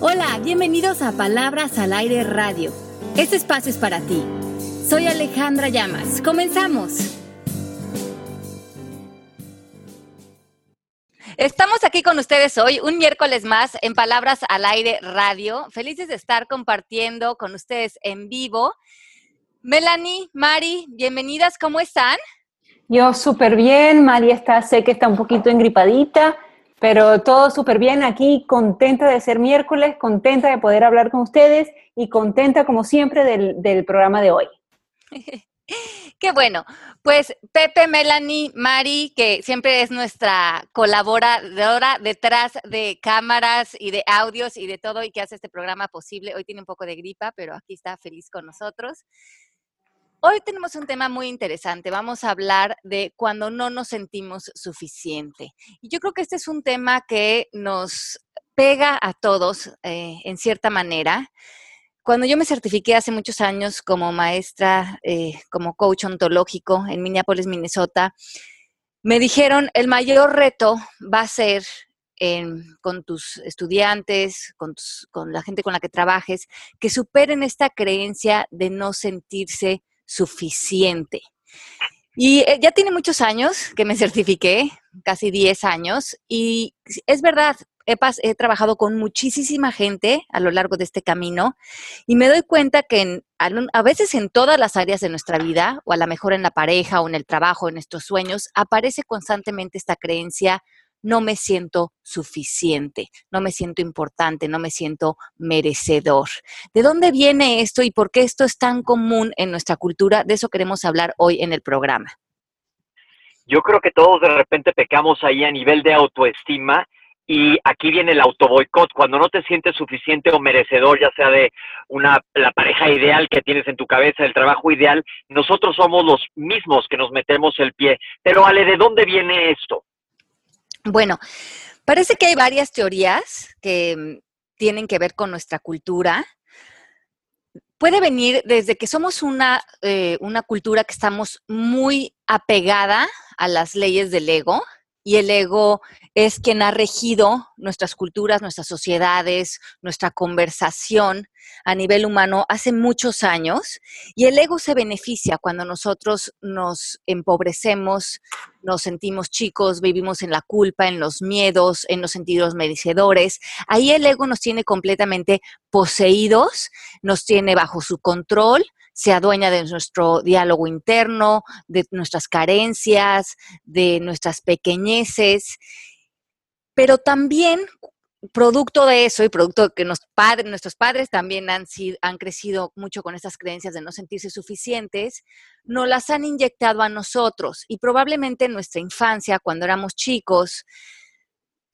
Hola, bienvenidos a Palabras al Aire Radio. Este espacio es para ti. Soy Alejandra Llamas. Comenzamos. Estamos aquí con ustedes hoy, un miércoles más en Palabras al Aire Radio. Felices de estar compartiendo con ustedes en vivo. Melanie, Mari, bienvenidas, ¿cómo están? Yo súper bien, Mari está, sé que está un poquito engripadita, pero todo súper bien aquí, contenta de ser miércoles, contenta de poder hablar con ustedes y contenta como siempre del, programa de hoy. Qué bueno. Pues Pepe, Melanie, Mari, que siempre es nuestra colaboradora detrás de cámaras y de audios y de todo y que hace este programa posible. Hoy tiene un poco de gripa, pero aquí está feliz con nosotros. Hoy tenemos un tema muy interesante. Vamos a hablar de cuando no nos sentimos suficiente. Y yo creo que este es un tema que nos pega a todos eh, en cierta manera. Cuando yo me certifiqué hace muchos años como maestra, eh, como coach ontológico en Minneapolis, Minnesota, me dijeron, el mayor reto va a ser con tus estudiantes, con, con, la gente con la que trabajes, que superen esta creencia de no sentirse suficiente. Y eh, ya tiene muchos años que me certifiqué, casi 10 años, y es verdad, he, trabajado con muchísima gente a lo largo de este camino y me doy cuenta que a veces en todas las áreas de nuestra vida, o a lo mejor en la pareja o en el trabajo, en nuestros sueños, aparece constantemente esta creencia, no me siento suficiente, no me siento importante, no me siento merecedor. ¿De dónde viene esto y por qué esto es tan común en nuestra cultura? De eso queremos hablar hoy en el programa. Yo creo que todos de repente pecamos ahí a nivel de autoestima y aquí viene el autoboicot, cuando no te sientes suficiente o merecedor, ya sea de una, la pareja ideal que tienes en tu cabeza, el trabajo ideal, nosotros somos los mismos que nos metemos el pie. Pero Ale, ¿de dónde viene esto? Bueno, parece que hay varias teorías que mm, tienen que ver con nuestra cultura. Puede venir desde que somos una, eh, una cultura que estamos muy apegada a las leyes del ego, y el ego es quien ha regido nuestras culturas, nuestras sociedades, nuestra conversación a nivel humano hace muchos años y el ego se beneficia cuando nosotros nos empobrecemos, nos sentimos chicos, vivimos en la culpa, en los miedos, en los sentidos merecedores. Ahí el ego nos tiene completamente poseídos, nos tiene bajo su control se adueña de nuestro diálogo interno, de nuestras carencias, de nuestras pequeñeces, pero también producto de eso y producto de que nuestros padres también han, han crecido mucho con estas creencias de no sentirse suficientes, nos las han inyectado a nosotros y probablemente en nuestra infancia, cuando éramos chicos,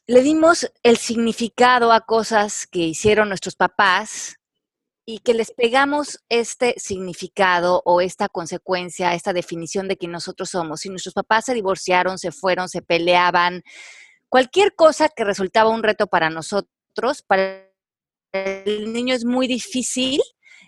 le dimos el significado a cosas que hicieron nuestros papás y que les pegamos este significado o esta consecuencia, esta definición de quién nosotros somos. Si nuestros papás se divorciaron, se fueron, se peleaban, cualquier cosa que resultaba un reto para nosotros, para el niño es muy difícil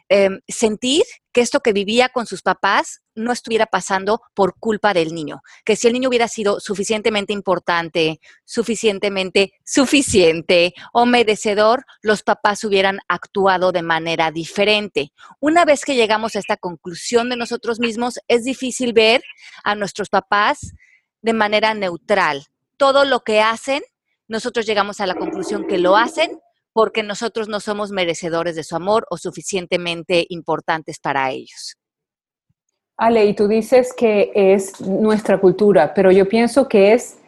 Em, sentir que esto que vivía con sus papás no estuviera pasando por culpa del niño, que si el niño hubiera sido suficientemente importante, suficientemente suficiente o merecedor, los papás hubieran actuado de manera diferente. Una vez que llegamos a esta conclusión de nosotros mismos, es difícil ver a nuestros papás de manera neutral. Todo lo que hacen, nosotros llegamos a la conclusión que lo hacen porque nosotros no somos merecedores de su amor o suficientemente importantes para ellos. Ale, y tú dices que es nuestra cultura, pero yo pienso que es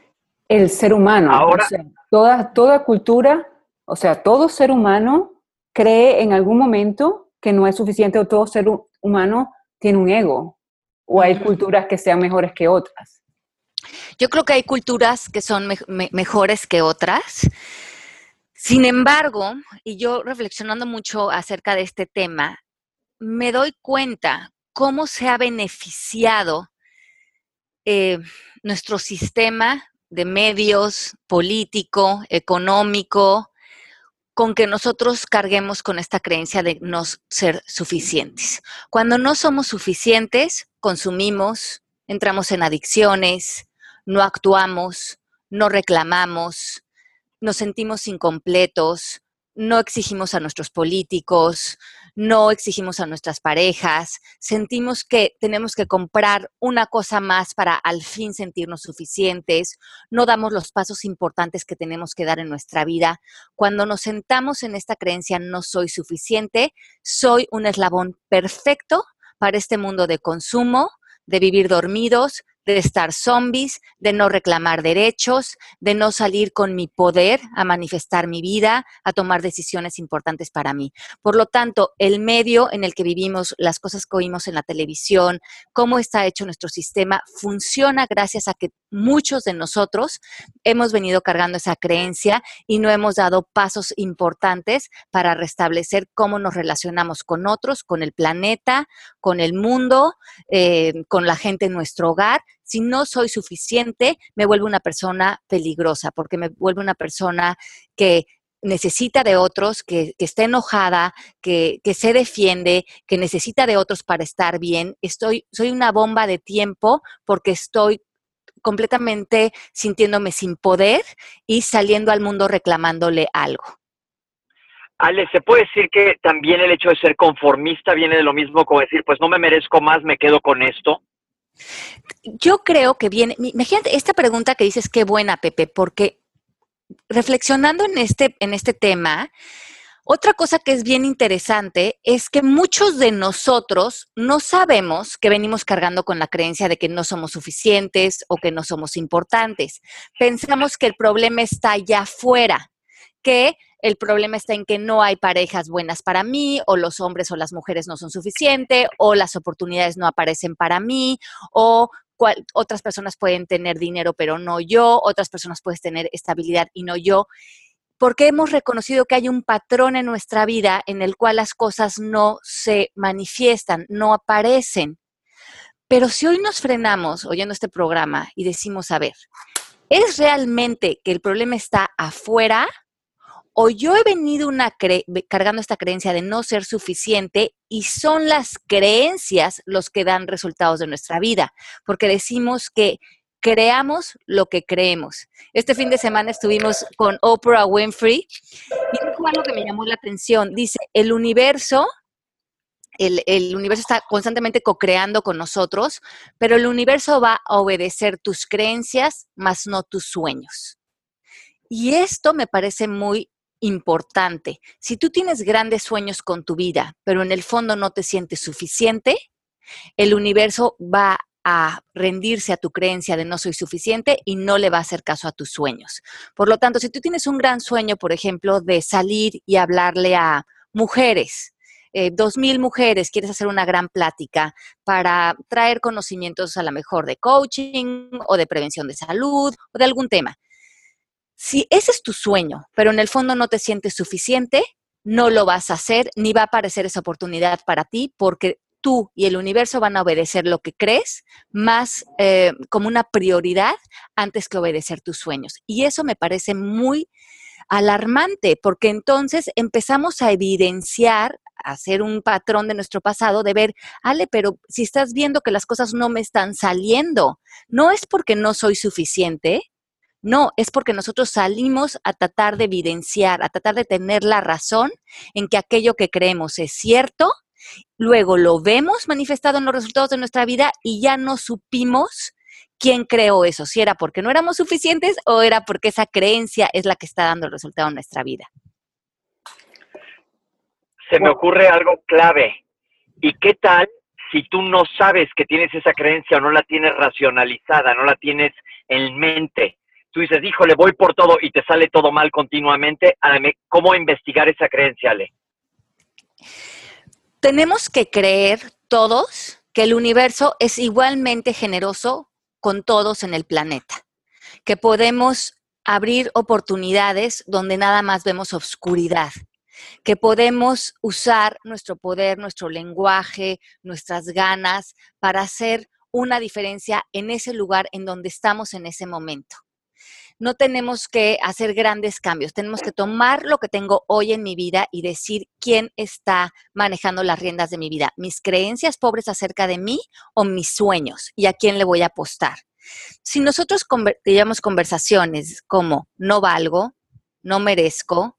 el ser humano. Ahora, toda, toda cultura, o sea, todo ser humano cree en algún momento que no es suficiente o todo ser humano tiene un ego o hay culturas que sean mejores que otras. Yo creo que hay culturas que son mejores que otras. Sin embargo, y yo reflexionando mucho acerca de este tema, me doy cuenta cómo se ha beneficiado eh, nuestro sistema de medios político, económico, con que nosotros carguemos con esta creencia de no ser suficientes. Cuando no somos suficientes, consumimos, entramos en adicciones, no actuamos, no reclamamos, nos sentimos incompletos, no exigimos a nuestros políticos, no exigimos a nuestras parejas, sentimos que tenemos que comprar una cosa más para al fin sentirnos suficientes, no damos los pasos importantes que tenemos que dar en nuestra vida. Cuando nos sentamos en esta creencia, no soy suficiente, soy un eslabón perfecto para este mundo de consumo, de vivir dormidos, de estar zombies, de no reclamar derechos, de no salir con mi poder a manifestar mi vida, a tomar decisiones importantes para mí. Por lo tanto, el medio en el que vivimos, las cosas que oímos en la televisión, cómo está hecho nuestro sistema, funciona gracias a que muchos de nosotros hemos venido cargando esa creencia y no hemos dado pasos importantes para restablecer cómo nos relacionamos con otros, con el planeta, con el mundo, eh, con la gente en nuestro hogar si no soy suficiente, me vuelvo una persona peligrosa, porque me vuelvo una persona que necesita de otros, que, está enojada, que, se defiende, que necesita de otros para estar bien. Estoy, soy una bomba de tiempo porque estoy completamente sintiéndome sin poder y saliendo al mundo reclamándole algo. Ale, ¿se puede decir que también el hecho de ser conformista viene de lo mismo como decir, pues no me merezco más, me quedo con esto? Yo creo que viene, imagínate esta pregunta que dices, qué buena, Pepe, porque reflexionando en este, en este tema, otra cosa que es bien interesante es que muchos de nosotros no sabemos que venimos cargando con la creencia de que no somos suficientes o que no somos importantes. Pensamos que el problema está allá afuera, que el problema está en que no hay parejas buenas para mí, o los hombres o las mujeres no son suficientes, o las oportunidades no aparecen para mí, o otras personas pueden tener dinero pero no yo, otras personas pueden tener estabilidad y no yo, porque hemos reconocido que hay un patrón en nuestra vida en el cual las cosas no se manifiestan, no aparecen. Pero si hoy nos frenamos oyendo este programa y decimos, a ver, ¿es realmente que el problema está afuera? o yo he venido cargando esta creencia de no ser suficiente y son las creencias los que dan resultados de nuestra vida, porque decimos que creamos lo que creemos. Este fin de semana estuvimos con Oprah Winfrey y dijo algo que me llamó la atención. Dice, el universo, el, el universo está constantemente co-creando con nosotros, pero el universo va a obedecer tus creencias, más no tus sueños. Y esto me parece muy importante. Si tú tienes grandes sueños con tu vida, pero en el fondo no te sientes suficiente, el universo va rendirse a tu creencia de no soy suficiente y no le va a hacer caso a tus sueños. Por lo tanto, si tú tienes un gran sueño, por ejemplo, de salir y hablarle a mujeres, eh, dos mil mujeres, quieres hacer una gran plática para traer conocimientos a lo mejor de coaching o de prevención de salud o de algún tema. Si ese es tu sueño, pero en el fondo no te sientes suficiente, no lo vas a hacer, ni va a aparecer esa oportunidad para ti, porque tú y el universo van a obedecer lo que crees más eh, como una prioridad antes que obedecer tus sueños. Y eso me parece muy alarmante, porque entonces empezamos a evidenciar, a hacer un patrón de nuestro pasado, de ver, Ale, pero si estás viendo que las cosas no me están saliendo, no es porque no soy suficiente, no, es porque nosotros salimos a tratar de evidenciar, a tratar de tener la razón en que aquello que creemos es cierto, luego lo vemos manifestado en los resultados de nuestra vida y ya no supimos quién creó eso, si era porque no éramos suficientes o era porque esa creencia es la que está dando el resultado en nuestra vida. Se me ocurre algo clave. ¿Y qué tal si tú no sabes que tienes esa creencia o no la tienes racionalizada, no la tienes en mente? tú dices, híjole, voy por todo y te sale todo mal continuamente, ¿cómo investigar esa creencia, Ale? Tenemos que creer todos que el universo es igualmente generoso con todos en el planeta, que podemos abrir oportunidades donde nada más vemos oscuridad, que podemos usar nuestro poder, nuestro lenguaje, nuestras ganas para hacer una diferencia en ese lugar en donde estamos en ese momento no tenemos que hacer grandes cambios, tenemos que tomar lo que tengo hoy en mi vida y decir quién está manejando las riendas de mi vida, mis creencias pobres acerca de mí o mis sueños y a quién le voy a apostar. Si nosotros teníamos conversaciones como no valgo, no merezco,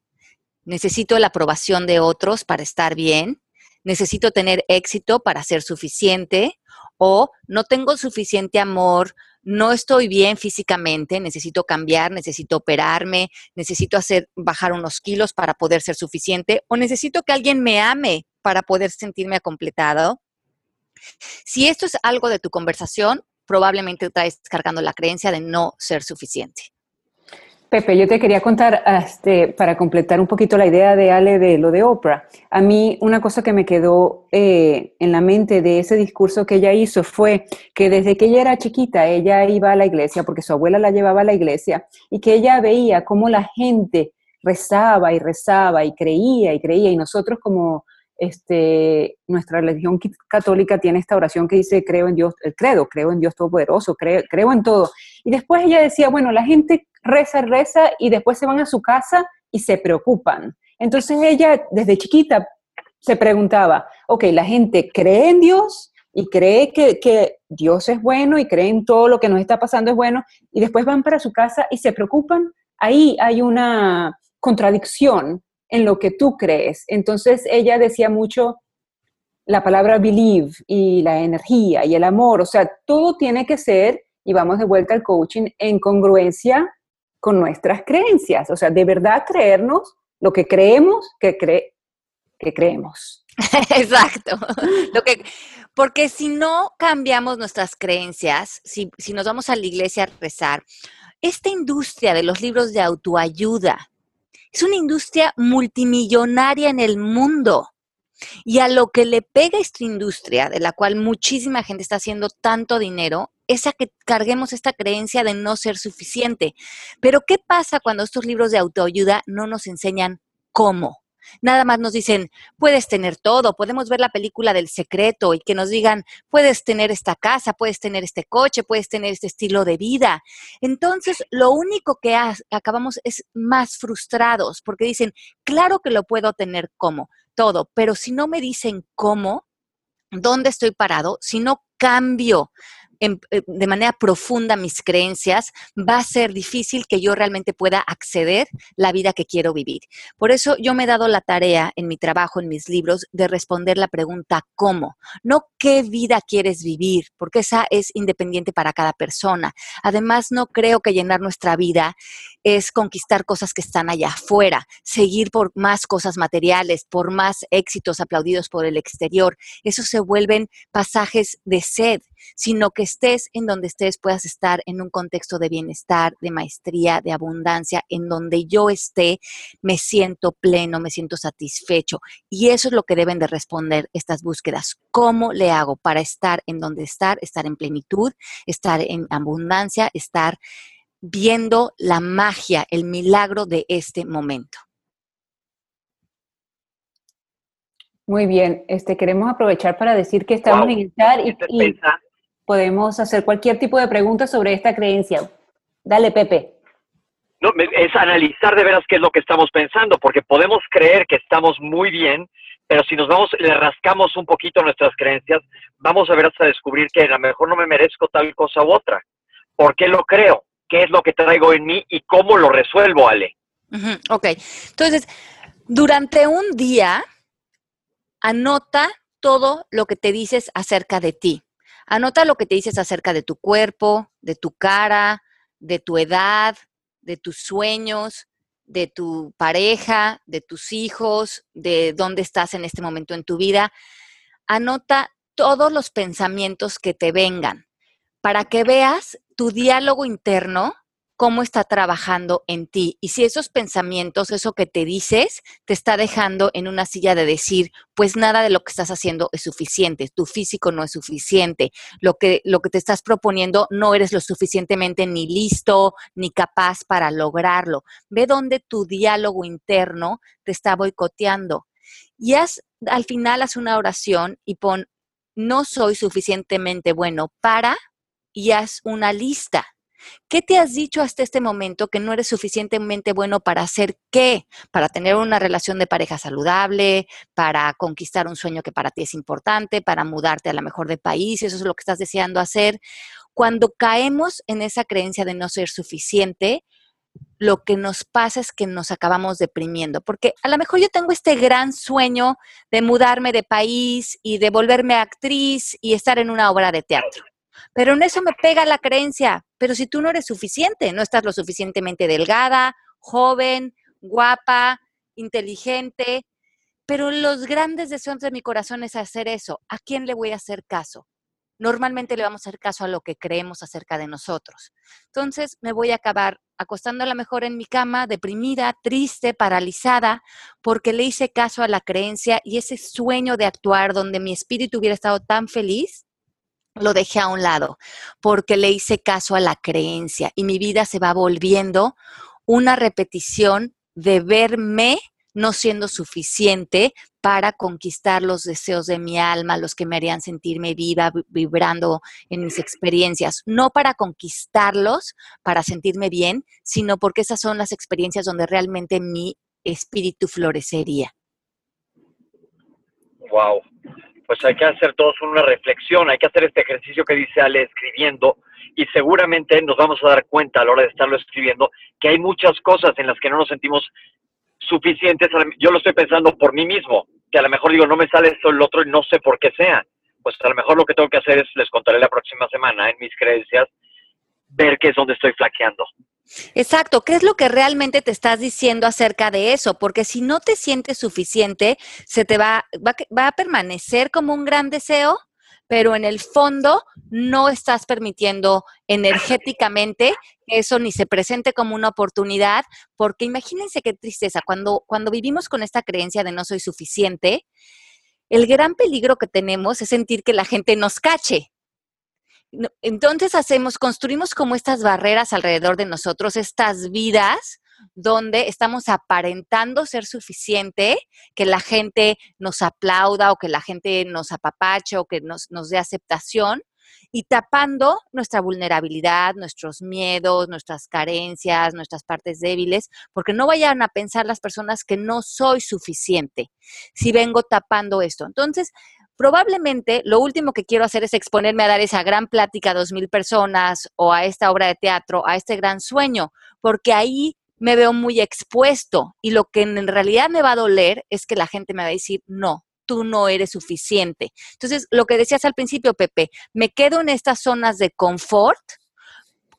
necesito la aprobación de otros para estar bien, necesito tener éxito para ser suficiente o no tengo suficiente amor, no estoy bien físicamente, necesito cambiar, necesito operarme, necesito hacer bajar unos kilos para poder ser suficiente o necesito que alguien me ame para poder sentirme completado. Si esto es algo de tu conversación, probablemente estás cargando la creencia de no ser suficiente. Pepe, yo te quería contar, este, para completar un poquito la idea de Ale de lo de Oprah. A mí una cosa que me quedó eh, en la mente de ese discurso que ella hizo fue que desde que ella era chiquita, ella iba a la iglesia, porque su abuela la llevaba a la iglesia, y que ella veía cómo la gente rezaba y rezaba y creía y creía, y nosotros como este, nuestra religión católica tiene esta oración que dice, creo en Dios, el credo, creo en Dios Todopoderoso, creo, creo en todo. Y después ella decía, bueno, la gente reza, reza y después se van a su casa y se preocupan. Entonces ella desde chiquita se preguntaba, ok, la gente cree en Dios y cree que, que, Dios es bueno y cree en todo lo que nos está pasando es bueno y después van para su casa y se preocupan. Ahí hay una contradicción en lo que tú crees. Entonces ella decía mucho la palabra believe y la energía y el amor, o sea, todo tiene que ser, y vamos de vuelta al coaching, en congruencia con nuestras creencias, o sea, de verdad creernos lo que creemos que, cree, que creemos. Exacto. Lo que, porque si no cambiamos nuestras creencias, si, si nos vamos a la iglesia a rezar, esta industria de los libros de autoayuda es una industria multimillonaria en el mundo. Y a lo que le pega esta industria, de la cual muchísima gente está haciendo tanto dinero, es a que carguemos esta creencia de no ser suficiente. Pero ¿qué pasa cuando estos libros de autoayuda no nos enseñan cómo? Nada más nos dicen, puedes tener todo, podemos ver la película del secreto y que nos digan, puedes tener esta casa, puedes tener este coche, puedes tener este estilo de vida. Entonces, lo único que acabamos es más frustrados porque dicen, claro que lo puedo tener como todo, pero si no me dicen cómo, dónde estoy parado, si no cambio eh, de manera profunda mis creencias, va a ser difícil que yo realmente pueda acceder la vida que quiero vivir. Por eso yo me he dado la tarea en mi trabajo, en mis libros, de responder la pregunta ¿cómo? No qué vida quieres vivir, porque esa es independiente para cada persona. Además, no creo que llenar nuestra vida es conquistar cosas que están allá afuera, seguir por más cosas materiales, por más éxitos aplaudidos por el exterior. Eso se vuelven pasajes de sed, sino que estés en donde estés, puedas estar en un contexto de bienestar, de maestría, de abundancia, en donde yo esté, me siento pleno, me siento satisfecho. Y eso es lo que deben de responder estas búsquedas. ¿Cómo le hago para estar en donde estar, estar en plenitud, estar en abundancia, estar viendo la magia, el milagro de este momento. Muy bien, este, queremos aprovechar para decir que estamos en el chat y, podemos hacer cualquier tipo de pregunta sobre esta creencia. Dale, Pepe. No, es analizar de veras qué es lo que estamos pensando, porque podemos creer que estamos muy bien, pero si nos vamos, le rascamos un poquito nuestras creencias, vamos a ver hasta descubrir que a lo mejor no me merezco tal cosa u otra. ¿Por qué lo creo? qué es lo que traigo en mí y cómo lo resuelvo, Ale. ok, entonces, durante un día, anota todo lo que te dices acerca de ti. Anota lo que te dices acerca de tu cuerpo, de tu cara, de tu edad, de tus sueños, de tu pareja, de tus hijos, de dónde estás en este momento en tu vida. Anota todos los pensamientos que te vengan para que veas tu diálogo interno, cómo está trabajando en ti. Y si esos pensamientos, eso que te dices, te está dejando en una silla de decir, pues nada de lo que estás haciendo es suficiente, tu físico no es suficiente, lo que, lo que te estás proponiendo no eres lo suficientemente ni listo ni capaz para lograrlo. Ve dónde tu diálogo interno te está boicoteando. Y haz, al final haz una oración y pon, no soy suficientemente bueno para y haz una lista. ¿Qué te has dicho hasta este momento que no eres suficientemente bueno para hacer qué? Para tener una relación de pareja saludable, para conquistar un sueño que para ti es importante, para mudarte a la mejor de país, eso es lo que estás deseando hacer. Cuando caemos en esa creencia de no ser suficiente, lo que nos pasa es que nos acabamos deprimiendo, porque a lo mejor yo tengo este gran sueño de mudarme de país y de volverme actriz y estar en una obra de teatro. Pero en eso me pega la creencia, pero si tú no eres suficiente, no estás lo suficientemente delgada, joven, guapa, inteligente, pero los grandes deseos de mi corazón es hacer eso. ¿A quién le voy a hacer caso? Normalmente le vamos a hacer caso a lo que creemos acerca de nosotros. Entonces me voy a acabar acostando a la mejor en mi cama, deprimida, triste, paralizada, porque le hice caso a la creencia y ese sueño de actuar donde mi espíritu hubiera estado tan feliz, lo dejé a un lado, porque le hice caso a la creencia y mi vida se va volviendo una repetición de verme no siendo suficiente para conquistar los deseos de mi alma, los que me harían sentirme viva, vibrando en mis experiencias, no para conquistarlos, para sentirme bien, sino porque esas son las experiencias donde realmente mi espíritu florecería. Wow. Pues hay que hacer todos una reflexión, hay que hacer este ejercicio que dice Ale escribiendo y seguramente nos vamos a dar cuenta a la hora de estarlo escribiendo que hay muchas cosas en las que no nos sentimos suficientes. Yo lo estoy pensando por mí mismo, que a lo mejor digo, no me sale esto el otro y no sé por qué sea. Pues a lo mejor lo que tengo que hacer es, les contaré la próxima semana en mis creencias, ver qué es donde estoy flaqueando. Exacto, ¿qué es lo que realmente te estás diciendo acerca de eso? Porque si no te sientes suficiente, se te va, va, va a permanecer como un gran deseo pero en el fondo no estás permitiendo energéticamente que eso ni se presente como una oportunidad, porque imagínense qué tristeza, cuando, cuando vivimos con esta creencia de no soy suficiente, el gran peligro que tenemos es sentir que la gente nos cache. Entonces hacemos, construimos como estas barreras alrededor de nosotros, estas vidas donde estamos aparentando ser suficiente, que la gente nos aplauda o que la gente nos apapache o que nos, nos dé aceptación y tapando nuestra vulnerabilidad, nuestros miedos, nuestras carencias, nuestras partes débiles, porque no vayan a pensar las personas que no soy suficiente si vengo tapando esto. Entonces, probablemente lo último que quiero hacer es exponerme a dar esa gran plática a dos mil personas o a esta obra de teatro, a este gran sueño, porque ahí me veo muy expuesto y lo que en realidad me va a doler es que la gente me va a decir, no, tú no eres suficiente. Entonces, lo que decías al principio, Pepe, me quedo en estas zonas de confort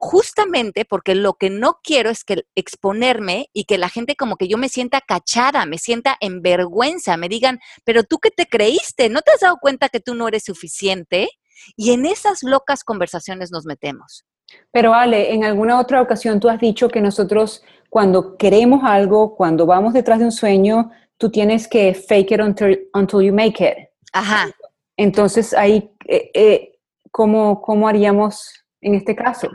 justamente porque lo que no quiero es que exponerme y que la gente como que yo me sienta cachada, me sienta en vergüenza, me digan, pero tú qué te creíste, ¿no te has dado cuenta que tú no eres suficiente? Y en esas locas conversaciones nos metemos. Pero Ale, en alguna otra ocasión tú has dicho que nosotros cuando queremos algo, cuando vamos detrás de un sueño, tú tienes que fake it until, you make it. Ajá. Entonces ahí, eh, eh, ¿cómo, ¿cómo haríamos en este caso?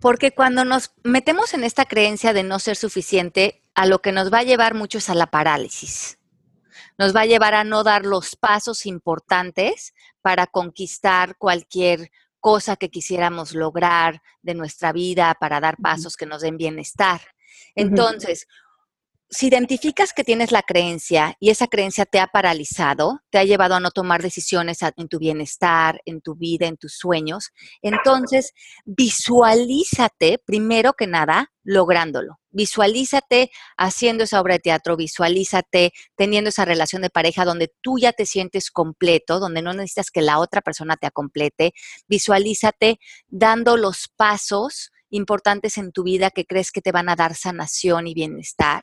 Porque cuando nos metemos en esta creencia de no ser suficiente, a lo que nos va a llevar mucho es a la parálisis. Nos va a llevar a no dar los pasos importantes para conquistar cualquier cosa que quisiéramos lograr de nuestra vida para dar pasos que nos den bienestar. Entonces, si identificas que tienes la creencia y esa creencia te ha paralizado, te ha llevado a no tomar decisiones en tu bienestar, en tu vida, en tus sueños, entonces visualízate primero que nada lográndolo. Visualízate haciendo esa obra de teatro, visualízate teniendo esa relación de pareja donde tú ya te sientes completo, donde no necesitas que la otra persona te complete. Visualízate dando los pasos importantes en tu vida que crees que te van a dar sanación y bienestar.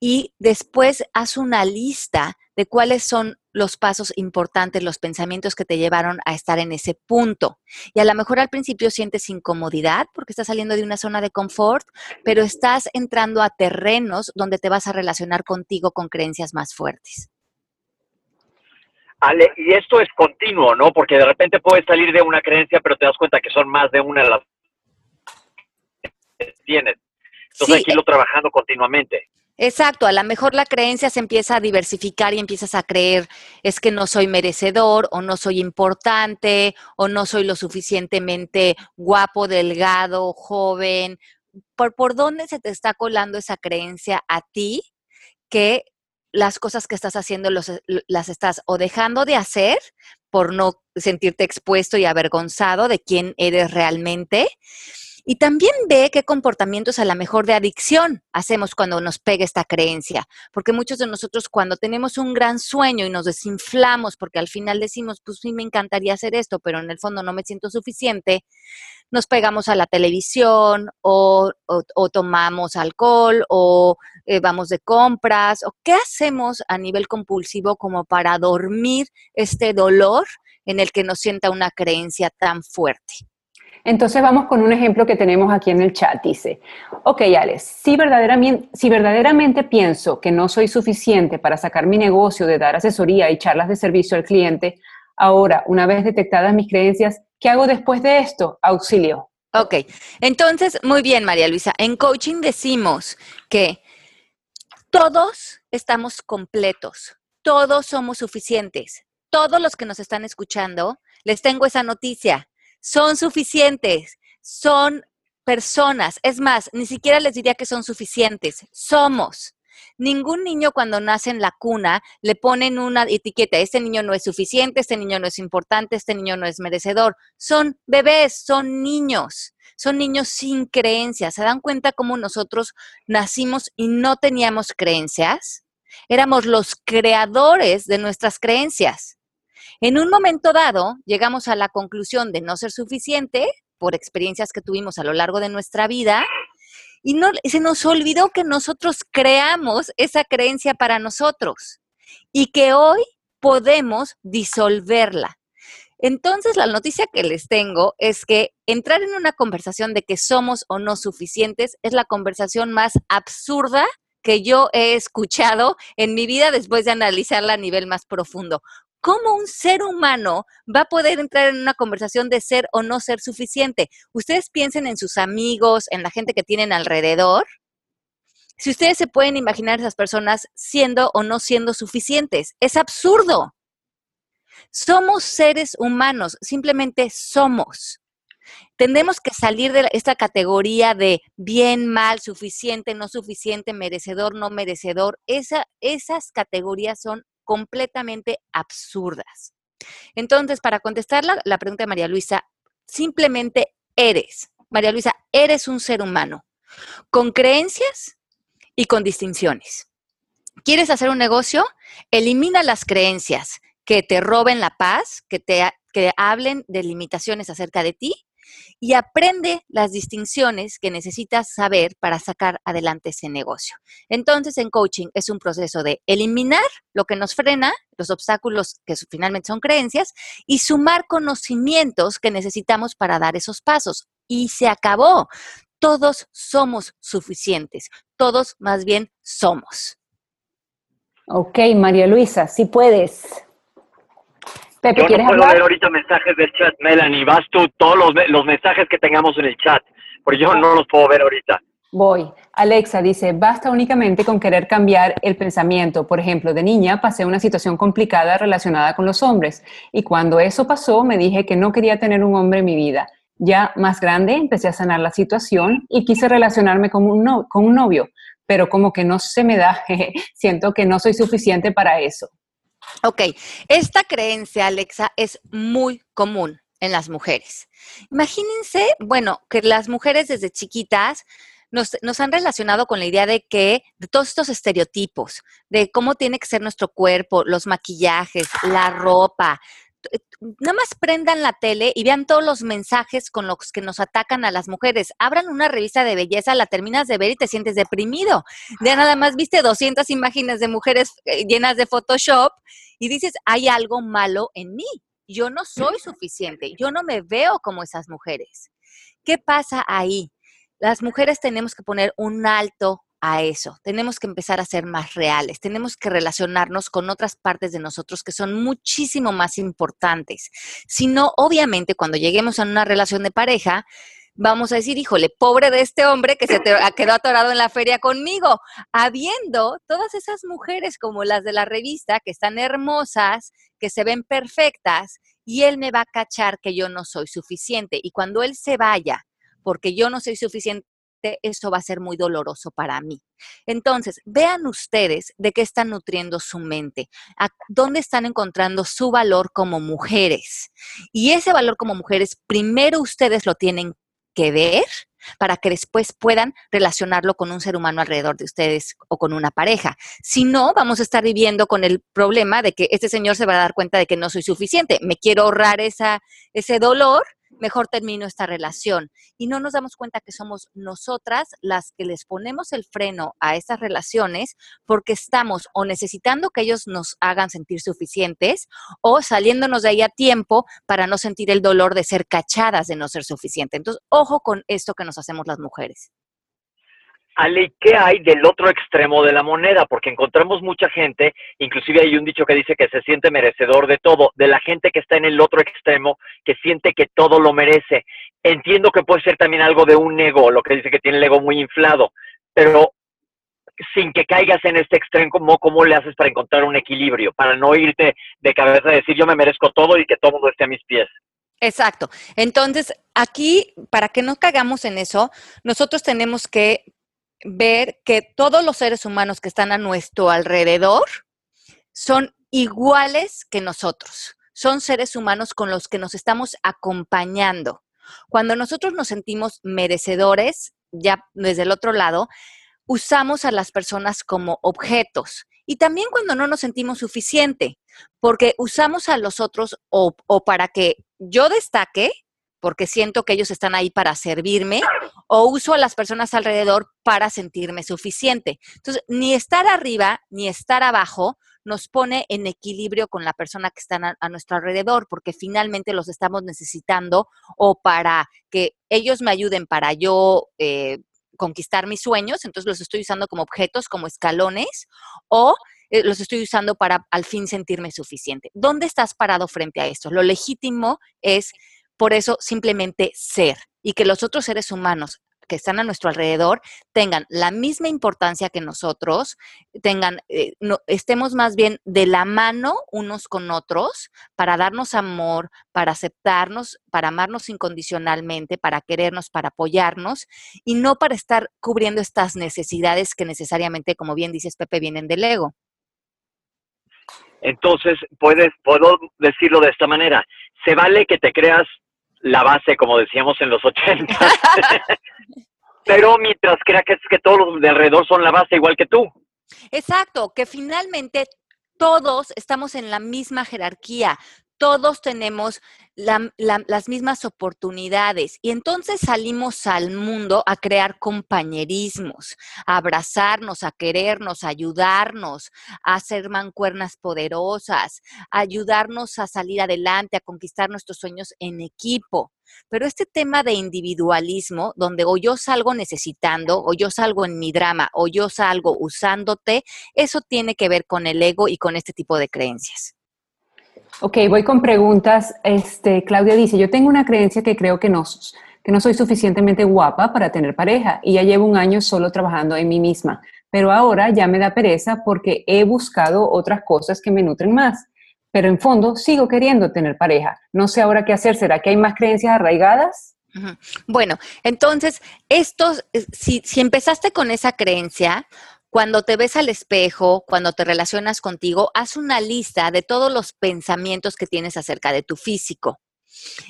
Y después haz una lista de cuáles son los pasos importantes, los pensamientos que te llevaron a estar en ese punto. Y a lo mejor al principio sientes incomodidad porque estás saliendo de una zona de confort, pero estás entrando a terrenos donde te vas a relacionar contigo con creencias más fuertes. Ale, y esto es continuo, ¿no? Porque de repente puedes salir de una creencia, pero te das cuenta que son más de una las tienes. Entonces hay que irlo trabajando continuamente. Exacto, a lo mejor la creencia se empieza a diversificar y empiezas a creer es que no soy merecedor o no soy importante o no soy lo suficientemente guapo, delgado, joven. ¿Por, por dónde se te está colando esa creencia a ti que las cosas que estás haciendo los, las estás o dejando de hacer por no sentirte expuesto y avergonzado de quién eres realmente? Y también ve qué comportamientos a la mejor de adicción hacemos cuando nos pega esta creencia. Porque muchos de nosotros cuando tenemos un gran sueño y nos desinflamos porque al final decimos, pues sí me encantaría hacer esto, pero en el fondo no me siento suficiente, nos pegamos a la televisión o, tomamos alcohol o eh, vamos de compras o qué hacemos a nivel compulsivo como para dormir este dolor en el que nos sienta una creencia tan fuerte. Entonces vamos con un ejemplo que tenemos aquí en el chat. Dice, ok Alex, si verdaderamente, si verdaderamente pienso que no soy suficiente para sacar mi negocio de dar asesoría y charlas de servicio al cliente, ahora, una vez detectadas mis creencias, ¿qué hago después de esto? Auxilio. Ok, entonces, muy bien, María Luisa. En coaching decimos que todos estamos completos, todos somos suficientes. Todos los que nos están escuchando, les tengo esa noticia son suficientes, son personas. Es más, ni siquiera les diría que son suficientes, somos. Ningún niño cuando nace en la cuna le ponen una etiqueta, este niño no es suficiente, este niño no es importante, este niño no es merecedor. Son bebés, son niños, son niños sin creencias. ¿Se dan cuenta cómo nosotros nacimos y no teníamos creencias? Éramos los creadores de nuestras creencias. En un momento dado, llegamos a la conclusión de no ser suficiente por experiencias que tuvimos a lo largo de nuestra vida y se nos olvidó que nosotros creamos esa creencia para nosotros y que hoy podemos disolverla. Entonces, la noticia que les tengo es que entrar en una conversación de que somos o no suficientes es la conversación más absurda que yo he escuchado en mi vida después de analizarla a nivel más profundo. ¿Cómo un ser humano va a poder entrar en una conversación de ser o no ser suficiente? Ustedes piensen en sus amigos, en la gente que tienen alrededor. Si ustedes se pueden imaginar esas personas siendo o no siendo suficientes, es absurdo. Somos seres humanos, simplemente somos. Tenemos que salir de esta categoría de bien, mal, suficiente, no suficiente, merecedor, no merecedor. esas categorías son completamente absurdas. Entonces, para contestar la, pregunta de María Luisa, simplemente eres. María Luisa, eres un ser humano con creencias y con distinciones. ¿Quieres hacer un negocio? Elimina las creencias que te roben la paz, que te que hablen de limitaciones acerca de ti y aprende las distinciones que necesitas saber para sacar adelante ese negocio. Entonces, en coaching es un proceso de eliminar lo que nos frena, los obstáculos que finalmente son creencias, y sumar conocimientos que necesitamos para dar esos pasos. Y se acabó. Todos somos suficientes. Todos más bien somos. Ok, María Luisa, si puedes. Pepe, Yo no puedo ver ahorita mensajes del chat, Melanie. Vas tú todos los, mensajes que tengamos en el chat, porque yo no los puedo ver ahorita. Voy. Alexa dice, basta únicamente con querer cambiar el pensamiento. Por ejemplo, de niña pasé una situación complicada relacionada con los hombres y cuando eso pasó me dije que no quería tener un hombre en mi vida. Ya más grande empecé a sanar la situación y quise relacionarme con un, con un novio, pero como que no se me da, siento que no soy suficiente para eso. Ok, esta creencia, Alexa, es muy común en las mujeres. Imagínense, bueno, que las mujeres desde chiquitas nos, han relacionado con la idea de que, de todos estos estereotipos, de cómo tiene que ser nuestro cuerpo, los maquillajes, la ropa, nada más prendan la tele y vean todos los mensajes con los que nos atacan a las mujeres. Abran una revista de belleza, la terminas de ver y te sientes deprimido. Ya nada más viste 200 imágenes de mujeres eh, llenas de Photoshop y dices, hay algo malo en mí. Yo no soy suficiente. Yo no me veo como esas mujeres. ¿Qué pasa ahí? Las mujeres tenemos que poner un alto a eso. Tenemos que empezar a ser más reales, tenemos que relacionarnos con otras partes de nosotros que son muchísimo más importantes. Si no, obviamente, cuando lleguemos a una relación de pareja, vamos a decir, híjole, pobre de este hombre que se quedó atorado en la feria conmigo, habiendo todas esas mujeres como las de la revista, que están hermosas, que se ven perfectas, y él me va a cachar que yo no soy suficiente. Y cuando él se vaya, porque yo no soy suficiente, eso va a ser muy doloroso para mí. Entonces, vean ustedes de qué están nutriendo su mente, a dónde están encontrando su valor como mujeres. Y ese valor como mujeres, primero ustedes lo tienen que ver para que después puedan relacionarlo con un ser humano alrededor de ustedes o con una pareja. Si no, vamos a estar viviendo con el problema de que este señor se va a dar cuenta de que no soy suficiente. Me quiero ahorrar ese dolor mejor termino esta relación. Y no nos damos cuenta que somos nosotras las que les ponemos el freno a estas relaciones porque estamos o necesitando que ellos nos hagan sentir suficientes o saliéndonos de ahí a tiempo para no sentir el dolor de ser cachadas de no ser suficiente. Entonces, ojo con esto que nos hacemos las mujeres. Ale, ¿qué hay del otro extremo de la moneda? Porque encontramos mucha gente, inclusive hay un dicho que dice que se siente merecedor de todo, de la gente que está en el otro extremo, que siente que todo lo merece. Entiendo que puede ser también algo de un ego, lo que dice que tiene el ego muy inflado, pero sin que caigas en este extremo, ¿cómo, ¿cómo le haces para encontrar un equilibrio? Para no irte de cabeza a decir yo me merezco todo y que todo mundo esté a mis pies. Exacto. Entonces, aquí, para que no caigamos en eso, nosotros tenemos que ver que todos los seres humanos que están a nuestro alrededor son iguales que nosotros. Son seres humanos con los que nos estamos acompañando. Cuando nosotros nos sentimos merecedores, ya desde el otro lado, usamos a las personas como objetos. Y también cuando no nos sentimos suficiente, porque usamos a los otros o, o para que yo destaque, porque siento que ellos están ahí para servirme, o uso a las personas alrededor para sentirme suficiente. Entonces, ni estar arriba ni estar abajo nos pone en equilibrio con la persona que está a, nuestro alrededor, porque finalmente los estamos necesitando o para que ellos me ayuden para yo eh, conquistar mis sueños, entonces los estoy usando como objetos, como escalones, o eh, los estoy usando para al fin sentirme suficiente. ¿Dónde estás parado frente a esto? Lo legítimo es por eso simplemente ser y que los otros seres humanos que están a nuestro alrededor tengan la misma importancia que nosotros, tengan, eh, estemos más bien de la mano unos con otros para darnos amor, para aceptarnos, para amarnos incondicionalmente, para querernos, para apoyarnos y no para estar cubriendo estas necesidades que necesariamente, como bien dices Pepe, vienen del ego. Entonces, puedes, puedo decirlo de esta manera. Se vale que te creas la base, como decíamos en los 80. Pero mientras crea que que todos los de alrededor son la base igual que tú. Exacto, que finalmente todos estamos en la misma jerarquía, todos tenemos las mismas oportunidades y entonces salimos al mundo a crear compañerismos, a abrazarnos, a querernos, a ayudarnos, a hacer mancuernas poderosas, a ayudarnos a salir adelante, a conquistar nuestros sueños en equipo. Pero este tema de individualismo, donde o yo salgo necesitando, o yo salgo en mi drama, o yo salgo usándote, eso tiene que ver con el ego y con este tipo de creencias. Ok, voy con preguntas. Este, Claudia dice, yo tengo una creencia que creo que no, que no soy suficientemente guapa para tener pareja y ya llevo un año solo trabajando en mí misma, pero ahora ya me da pereza porque he buscado otras cosas que me nutren más. Pero en fondo sigo queriendo tener pareja. No sé ahora qué hacer. ¿Será que hay más creencias arraigadas? Bueno, entonces, estos, eh, si, si empezaste con esa creencia, cuando te ves al espejo, cuando te relacionas contigo, haz una lista de todos los pensamientos que tienes acerca de tu físico.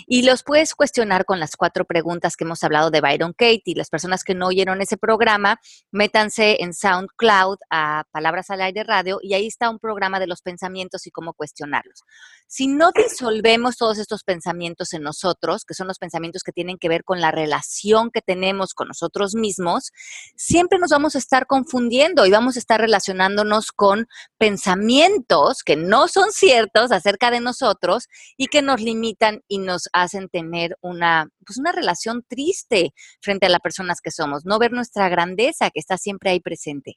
Y los puedes cuestionar con las cuatro preguntas que hemos hablado de Byron Katie. Las personas que no oyeron ese programa, métanse en SoundCloud a Palabras al Aire Radio y ahí está un programa de los pensamientos y cómo cuestionarlos. Si no disolvemos todos estos pensamientos en nosotros, que son los pensamientos que tienen que ver con la relación que tenemos con nosotros mismos, siempre nos vamos a estar confundiendo y vamos a estar relacionándonos con pensamientos que no son ciertos acerca de nosotros y que nos limitan y nos hacen tener una, pues una relación triste frente a las personas que somos, no ver nuestra grandeza que está siempre ahí presente.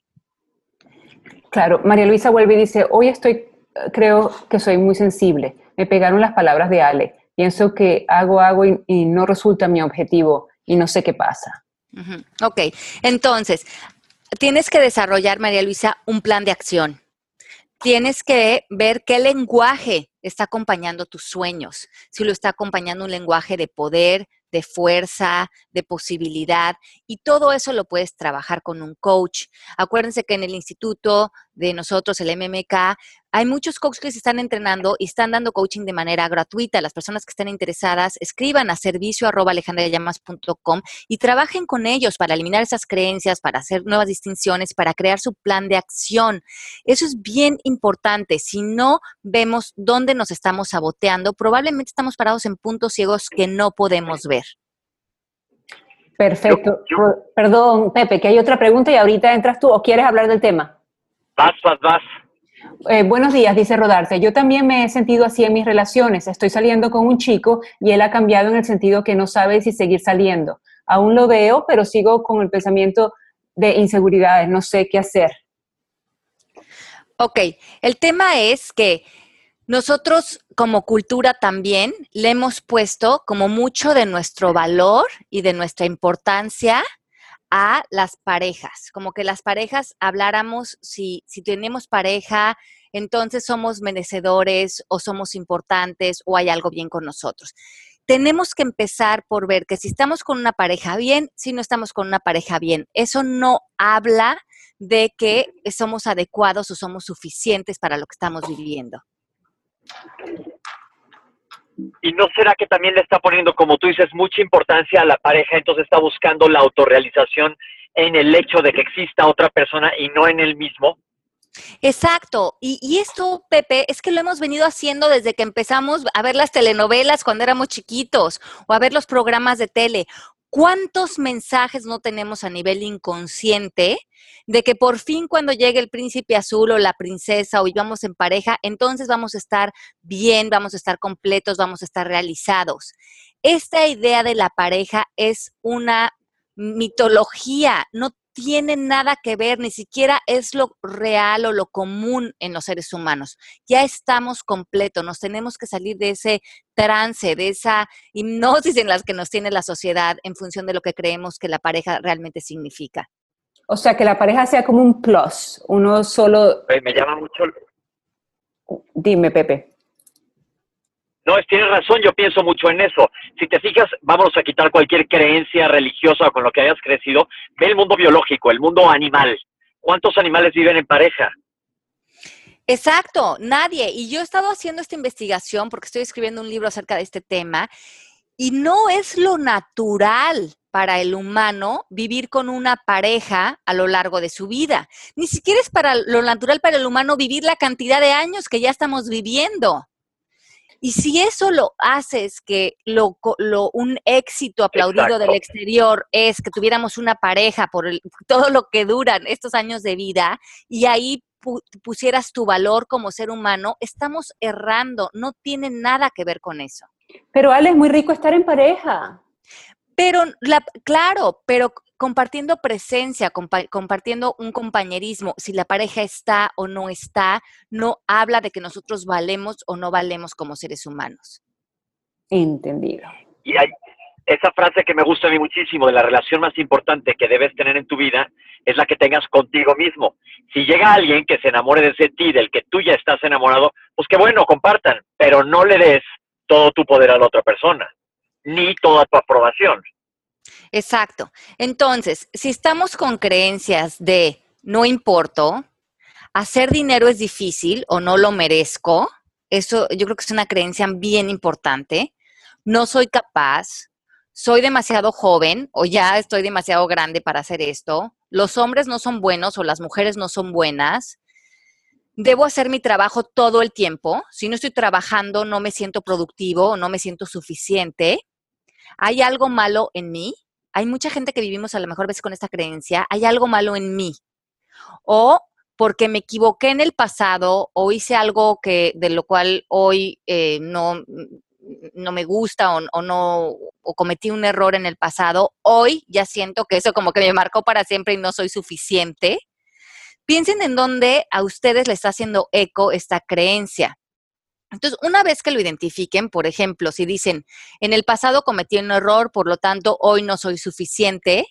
Claro, María Luisa vuelve y dice, hoy estoy, creo que soy muy sensible, me pegaron las palabras de Ale, pienso que hago, hago y, no resulta mi objetivo y no sé qué pasa. Ok, entonces, tienes que desarrollar, María Luisa, un plan de acción tienes que ver qué lenguaje está acompañando tus sueños. Si lo está acompañando un lenguaje de poder, de fuerza, de posibilidad, y todo eso lo puedes trabajar con un coach. Acuérdense que en el Instituto de nosotros, el MMK, hay muchos coaches que se están entrenando y están dando coaching de manera gratuita. Las personas que estén interesadas, escriban a servicio arroba y trabajen con ellos para eliminar esas creencias, para hacer nuevas distinciones, para crear su plan de acción. Eso es bien importante. Si no vemos dónde nos estamos saboteando, probablemente estamos parados en puntos ciegos que no podemos ver. Perfecto. Perdón, Pepe, que hay otra pregunta y ahorita entras tú o quieres hablar del tema. Vas, vas, vas. Eh, buenos días, dice Rodarte. Yo también me he sentido así en mis relaciones. Estoy saliendo con un chico y él ha cambiado en el sentido que no sabe si seguir saliendo. Aún lo veo, pero sigo con el pensamiento de inseguridades. No sé qué hacer. Ok, el tema es que nosotros como cultura también le hemos puesto como mucho de nuestro valor y de nuestra importancia a las parejas, como que las parejas habláramos, si, si tenemos pareja, entonces somos merecedores o somos importantes o hay algo bien con nosotros. Tenemos que empezar por ver que si estamos con una pareja bien, si no estamos con una pareja bien, eso no habla de que somos adecuados o somos suficientes para lo que estamos viviendo. ¿Y no será que también le está poniendo, como tú dices, mucha importancia a la pareja, entonces está buscando la autorrealización en el hecho de que exista otra persona y no en él mismo? Exacto. Y, y, esto, Pepe, es que lo hemos venido haciendo desde que empezamos a ver las telenovelas cuando éramos chiquitos o a ver los programas de tele. ¿Cuántos mensajes no tenemos a nivel inconsciente de que por fin cuando llegue el príncipe azul o la princesa o vivamos en pareja, entonces vamos a estar bien, vamos a estar completos, vamos a estar realizados? Esta idea de la pareja es una mitología, no tiene nada que ver, ni siquiera es lo real o lo común en los seres humanos. Ya estamos completos, nos tenemos que salir de ese trance, de esa hipnosis en las que nos tiene la sociedad en función de lo que creemos que la pareja realmente significa. O sea, que la pareja sea como un plus, uno solo... Me llama mucho... Dime, Pepe. No, tienes razón, yo pienso mucho en eso. Si te fijas, vamos a quitar cualquier creencia religiosa con lo que hayas crecido. Ve el mundo biológico, el mundo animal. ¿Cuántos animales viven en pareja? Exacto, nadie. Y yo he estado haciendo esta investigación porque estoy escribiendo un libro acerca de este tema y no es lo natural para el humano vivir con una pareja a lo largo de su vida. Ni siquiera es para lo natural para el humano vivir la cantidad de años que ya estamos viviendo. Y si eso lo haces, que lo, un éxito aplaudido del exterior es que tuviéramos una pareja por todo lo que duran estos años de vida y ahí pusieras tu valor como ser humano, estamos errando, no tiene nada que ver con eso. Pero Ale, es muy rico estar en pareja. Pero, la, claro, pero compartiendo presencia, compartiendo un compañerismo, si la pareja está o no está, no habla de que nosotros valemos o no valemos como seres humanos. Entendido. Y hay esa frase que me gusta a mí muchísimo de la relación más importante que debes tener en tu vida es la que tengas contigo mismo. Si llega alguien que se enamore de ese ti, del que tú ya estás enamorado, pues qué bueno, compartan, pero no le des todo tu poder a la otra persona, ni toda tu aprobación. Exacto. Entonces, si estamos con creencias de no importo, hacer dinero es difícil o no lo merezco, eso yo creo que es una creencia bien importante. No soy capaz, soy demasiado joven o ya estoy demasiado grande para hacer esto. Los hombres no son buenos o las mujeres no son buenas. Debo hacer mi trabajo todo el tiempo. Si no estoy trabajando, no me siento productivo o no me siento suficiente. ¿Hay algo malo en mí? Hay mucha gente que vivimos a lo mejor veces con esta creencia, hay algo malo en mí. O porque me equivoqué en el pasado o hice algo que de lo cual hoy eh, no, no me gusta o, no o cometí un error en el pasado, hoy ya siento que eso como que me marcó para siempre y no soy suficiente. Piensen en dónde a ustedes les está haciendo eco esta creencia. Entonces, una vez que lo identifiquen, por ejemplo, si dicen, en el pasado cometí un error, por lo tanto, hoy no soy suficiente,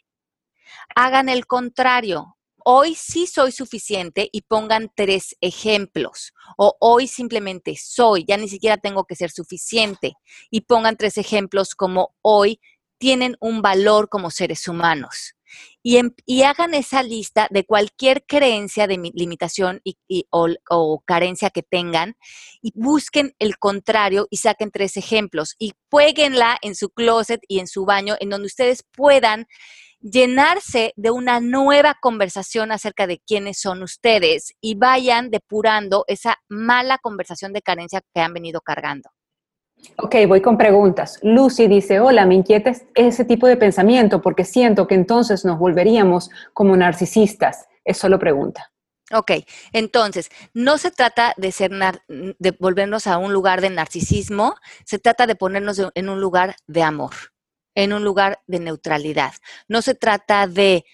hagan el contrario. Hoy sí soy suficiente y pongan tres ejemplos. O hoy simplemente soy, ya ni siquiera tengo que ser suficiente. Y pongan tres ejemplos como hoy tienen un valor como seres humanos. Y, em, hagan esa lista de cualquier creencia de limitación y, o, carencia que tengan y busquen el contrario y saquen tres ejemplos y jueguenla en su closet y en su baño en donde ustedes puedan llenarse de una nueva conversación acerca de quiénes son ustedes y vayan depurando esa mala conversación de carencia que han venido cargando. Ok, voy con preguntas. Lucy dice, hola, me inquieta ese tipo de pensamiento porque siento que entonces nos volveríamos como narcisistas. Es solo pregunta. Ok, entonces, no se trata de, ser de volvernos a un lugar de narcisismo, se trata de ponernos en un lugar de amor, en un lugar de neutralidad. No se trata de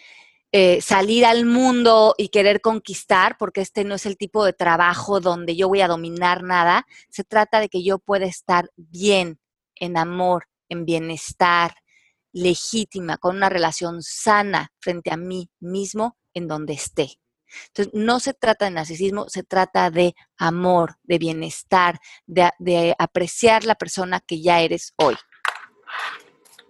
eh, salir al mundo y querer conquistar, porque este no es el tipo de trabajo donde yo voy a dominar nada. Se trata de que yo pueda estar bien, en amor, en bienestar, legítima, con una relación sana frente a mí mismo en donde esté. Entonces, no se trata de narcisismo, se trata de amor, de bienestar, de, de apreciar la persona que ya eres hoy.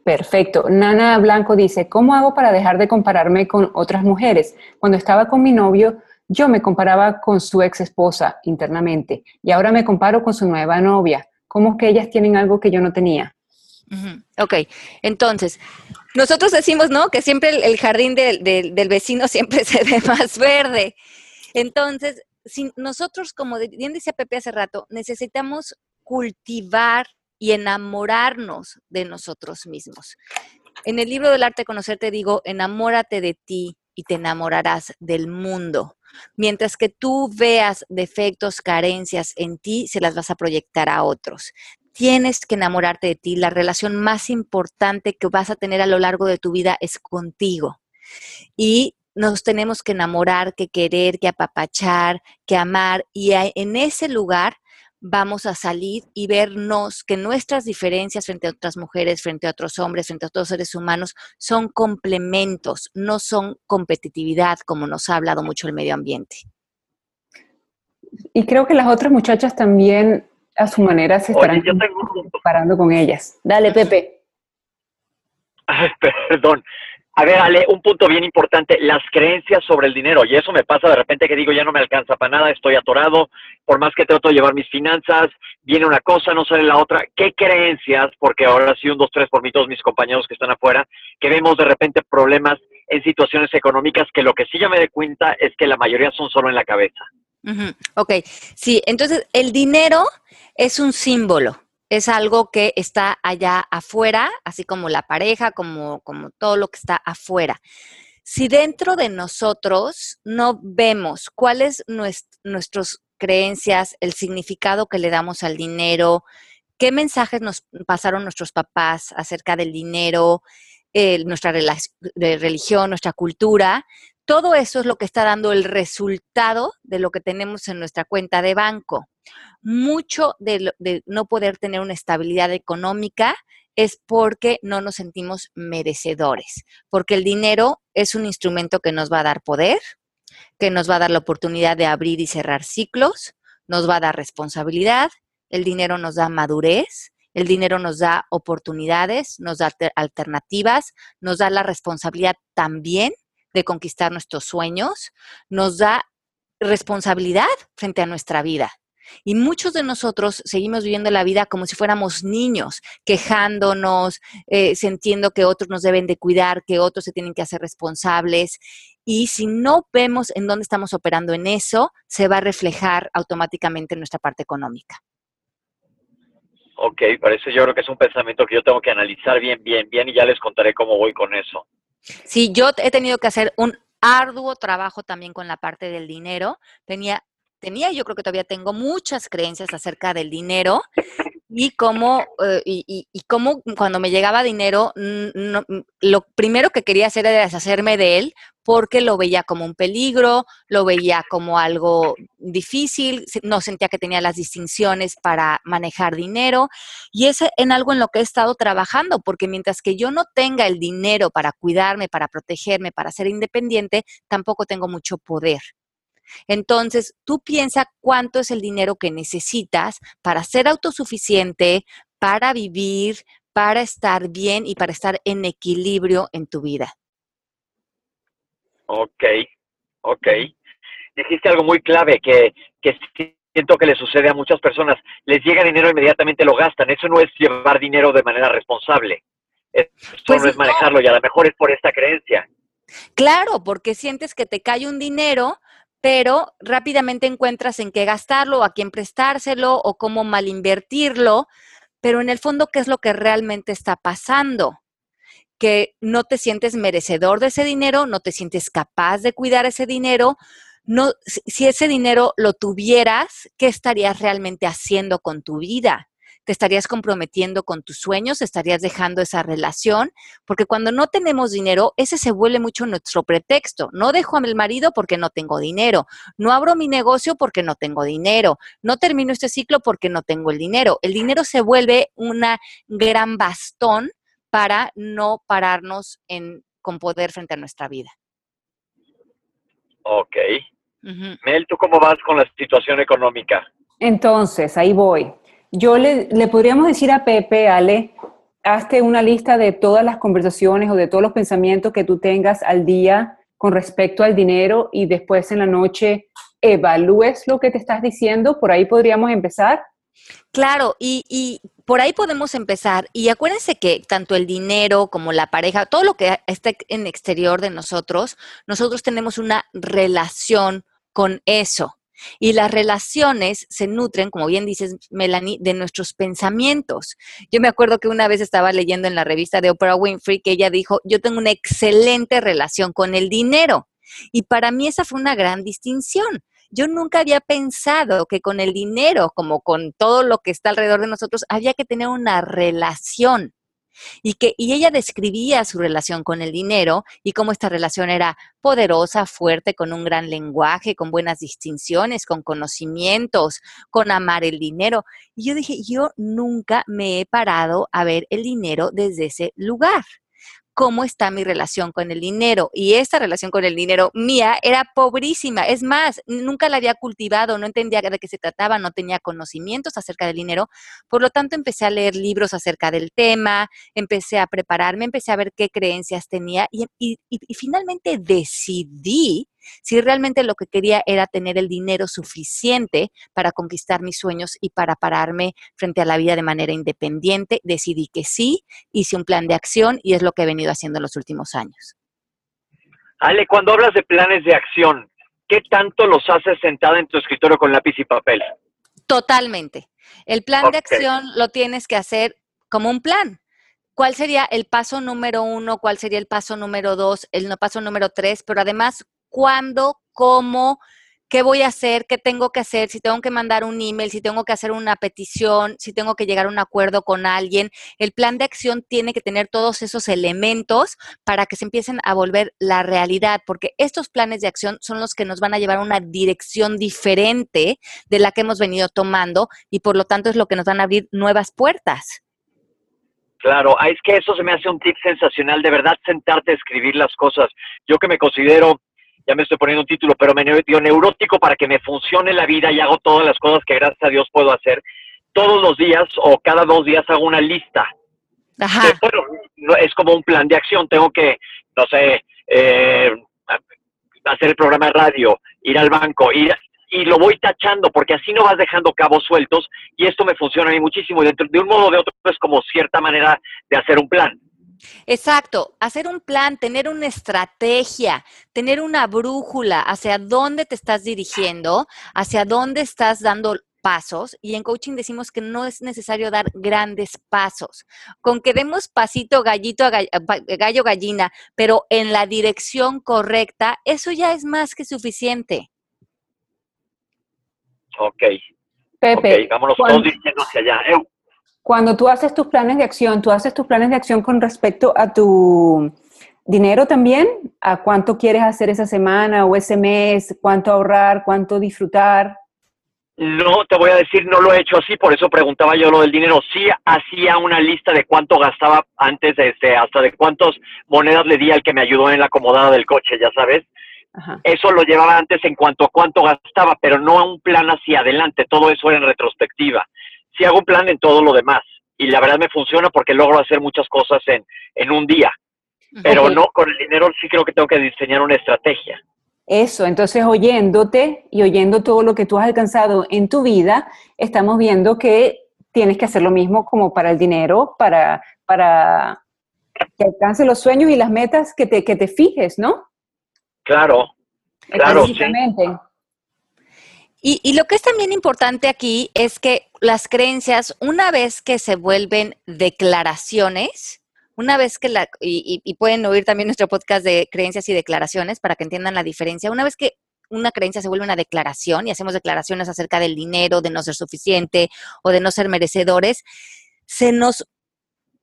Perfecto. Nana Blanco dice, ¿cómo hago para dejar de compararme con otras mujeres? Cuando estaba con mi novio, yo me comparaba con su ex esposa internamente y ahora me comparo con su nueva novia. ¿Cómo que ellas tienen algo que yo no tenía? Ok, entonces, nosotros decimos, ¿no? Que siempre el, jardín del vecino siempre se ve más verde. Entonces, si nosotros, como bien decía Pepe hace rato, necesitamos cultivar y enamorarnos de nosotros mismos. En el libro del arte de conocerte digo, enamórate de ti y te enamorarás del mundo. Mientras que tú veas defectos, carencias en ti, se las vas a proyectar a otros. Tienes que enamorarte de ti. La relación más importante que vas a tener a lo largo de tu vida es contigo. Y nos tenemos que enamorar, que querer, que apapachar, que amar. Y en ese lugar vamos a salir y vernos que nuestras diferencias frente a otras mujeres, frente a otros hombres, frente a otros seres humanos, son complementos, no son competitividad, como nos ha hablado mucho el medio ambiente. Y creo que las otras muchachas también, a su manera, se estarán comparando con ellas. Dale, Pepe. perdón. A ver, Ale, un punto bien importante, las creencias sobre el dinero. Y eso me pasa de repente que digo, ya no me alcanza para nada, estoy atorado, por más que trato de llevar mis finanzas, viene una cosa, no sale la otra. ¿Qué creencias? Porque ahora sí, un, dos, tres por mí, todos mis compañeros que están afuera, que vemos de repente problemas en situaciones económicas que lo que sí ya me doy cuenta es que la mayoría son solo en la cabeza. Ok, sí, entonces el dinero es un símbolo es algo que está allá afuera, así como la pareja, como, como todo lo que está afuera. Si dentro de nosotros no vemos cuáles nuestras creencias, el significado que le damos al dinero, qué mensajes nos pasaron nuestros papás acerca del dinero, nuestra religión, nuestra cultura, todo eso es lo que está dando el resultado de lo que tenemos en nuestra cuenta de banco mucho de, no poder tener una estabilidad económica es porque no nos sentimos merecedores, porque el dinero es un instrumento que nos va a dar poder, que nos va a dar la oportunidad de abrir y cerrar ciclos, nos va a dar responsabilidad, el dinero nos da madurez, el dinero nos da oportunidades, nos da alternativas, nos da la responsabilidad también de conquistar nuestros sueños, nos da responsabilidad frente a nuestra vida. Y muchos de nosotros seguimos viviendo la vida como si fuéramos niños, quejándonos, eh, sintiendo que otros nos deben de cuidar, que otros se tienen que hacer responsables. Y si no vemos en dónde estamos operando en eso, se va a reflejar automáticamente en nuestra parte económica. Ok, parece yo creo que es un pensamiento que yo tengo que analizar bien, bien, bien y ya les contaré cómo voy con eso. Sí, yo he tenido que hacer un arduo trabajo también con la parte del dinero. Tenía tenía, yo creo que todavía tengo muchas creencias acerca del dinero y cómo, eh, y, cómo cuando me llegaba dinero, lo primero que quería hacer era deshacerme de él porque lo veía como un peligro, lo veía como algo difícil, no sentía que tenía las distinciones para manejar dinero y es en algo en lo que he estado trabajando, porque mientras que yo no tenga el dinero para cuidarme, para protegerme, para ser independiente, tampoco tengo mucho poder. Entonces, tú piensa cuánto es el dinero que necesitas para ser autosuficiente, para vivir, para estar bien y para estar en equilibrio en tu vida. Ok, ok. Dijiste algo muy clave que, que siento que le sucede a muchas personas. Les llega dinero inmediatamente lo gastan. Eso no es llevar dinero de manera responsable. Eso Pues no es no. manejarlo y a lo mejor es por esta creencia. Claro, porque sientes que te cae un dinero, pero rápidamente encuentras en qué gastarlo, a quién prestárselo o cómo mal invertirlo, pero en el fondo, ¿qué es lo que realmente está pasando? Que no te sientes merecedor de ese dinero, no te sientes capaz de cuidar ese dinero. No, si ese dinero lo tuvieras, ¿qué estarías realmente haciendo con tu vida? ¿Te estarías comprometiendo con tus sueños? ¿Estarías dejando esa relación? Porque cuando no tenemos dinero, ese se vuelve mucho nuestro pretexto. No dejo a mi marido porque no tengo dinero. No abro mi negocio porque no tengo dinero. No termino este ciclo porque no tengo el dinero. El dinero se vuelve una gran bastón para no pararnos en, con poder frente a nuestra vida. Ok. Mel, ¿tú cómo vas con la situación económica? Entonces, ahí voy. Yo le, le podríamos decir a Pepe, Ale, hazte una lista de todas las conversaciones o de todos los pensamientos que tú tengas al día con respecto al dinero y después en la noche evalúes lo que te estás diciendo. Por ahí podríamos empezar. Claro, y, y por ahí podemos empezar. Y acuérdense que tanto el dinero como la pareja, todo lo que está en exterior de nosotros, nosotros tenemos una relación con eso. Y las relaciones se nutren, como bien dices, Melanie, de nuestros pensamientos. Yo me acuerdo que una vez estaba leyendo en la revista de Oprah Winfrey que ella dijo, yo tengo una excelente relación con el dinero. Y para mí esa fue una gran distinción yo nunca había pensado que con el dinero, como con todo lo que está alrededor de nosotros, había que tener una relación. Y que y ella describía su relación con el dinero y cómo esta relación era poderosa, fuerte, con un gran lenguaje, con buenas distinciones, con conocimientos, con amar el dinero. Y yo dije, yo nunca me he parado a ver el dinero desde ese lugar cómo está mi relación con el dinero. Y esta relación con el dinero mía era pobrísima. Es más, nunca la había cultivado, no entendía de qué se trataba, no tenía conocimientos acerca del dinero. Por lo tanto, empecé a leer libros acerca del tema, empecé a prepararme, empecé a ver qué creencias tenía y, y, finalmente decidí si realmente lo que quería era tener el dinero suficiente para conquistar mis sueños y para pararme frente a la vida de manera independiente, decidí que sí, hice un plan de acción y es lo que he venido haciendo en los últimos años. Ale, cuando hablas de planes de acción, ¿qué tanto los haces sentada en tu escritorio con lápiz y papel? Totalmente. El plan de acción lo tienes que hacer como un plan. ¿Cuál sería el paso número uno? ¿Cuál sería el paso número dos? El paso número tres, pero además, ¿cuándo? ¿Cómo? ¿Qué voy a hacer? ¿Qué tengo que hacer? Si tengo que mandar un email, si tengo que hacer una petición, si tengo que llegar a un acuerdo con alguien. El plan de acción tiene que tener todos esos elementos para que se empiecen a volver la realidad, porque estos planes de acción son los que nos van a llevar a una dirección diferente de la que hemos venido tomando y por lo tanto es lo que nos van a abrir nuevas puertas. Claro, ah, es que eso se me hace un tip sensacional, de verdad, sentarte a escribir las cosas. Yo que me considero, ya me estoy poniendo un título, pero me dio neurótico para que me funcione la vida y hago todas las cosas que gracias a Dios puedo hacer. Todos los días o cada dos días hago una lista. Ajá. Que, bueno, no- es como un plan de acción. Tengo que, no sé, eh, hacer el programa de radio, ir al banco, ir, y lo voy tachando porque así no vas dejando cabos sueltos y esto me funciona a mí muchísimo. Y dentro, de un modo o de otro es como cierta manera de hacer un plan. Exacto, hacer un plan, tener una estrategia, tener una brújula hacia dónde te estás dirigiendo, hacia dónde estás dando pasos y en coaching decimos que no es necesario dar grandes pasos. Con que demos pasito gallito a a pa- gallo gallina, pero en la dirección correcta, eso ya es más que suficiente. Ok, Pepe, ok, vámonos cuando- todos dirigiendo hacia allá. Eu, Cuando tú haces tus planes de acción, tú haces tus planes de acción con respecto a tu dinero también, a cuánto quieres hacer esa semana o ese mes, cuánto ahorrar, cuánto disfrutar. No, te voy a decir, no lo he hecho así, por eso preguntaba yo lo del dinero. Sí hacía una lista de cuánto gastaba antes, este, hasta de cuántas monedas le di al que me ayudó en la acomodada del coche, ya sabes. Ajá. Eso lo llevaba antes en cuanto a cuánto gastaba, pero no a un plan hacia adelante, todo eso era en retrospectiva. Sí hago un plan en todo lo demás y la verdad me funciona porque logro hacer muchas cosas en, en un día. Pero no, con el dinero sí creo que tengo que diseñar una estrategia. Eso, entonces oyéndote y oyendo todo lo que tú has alcanzado en tu vida, estamos viendo que tienes que hacer lo mismo como para el dinero, para, para que alcance los sueños y las metas que te, que te fijes, ¿no? Claro, claro. Sí. Y, y, lo que es también importante aquí es que las creencias, una vez que se vuelven declaraciones, una vez que la, y, pueden oír también nuestro podcast de creencias y declaraciones para que entiendan la diferencia, una vez que una creencia se vuelve una declaración y hacemos declaraciones acerca del dinero, de no ser suficiente o de no ser merecedores, se nos,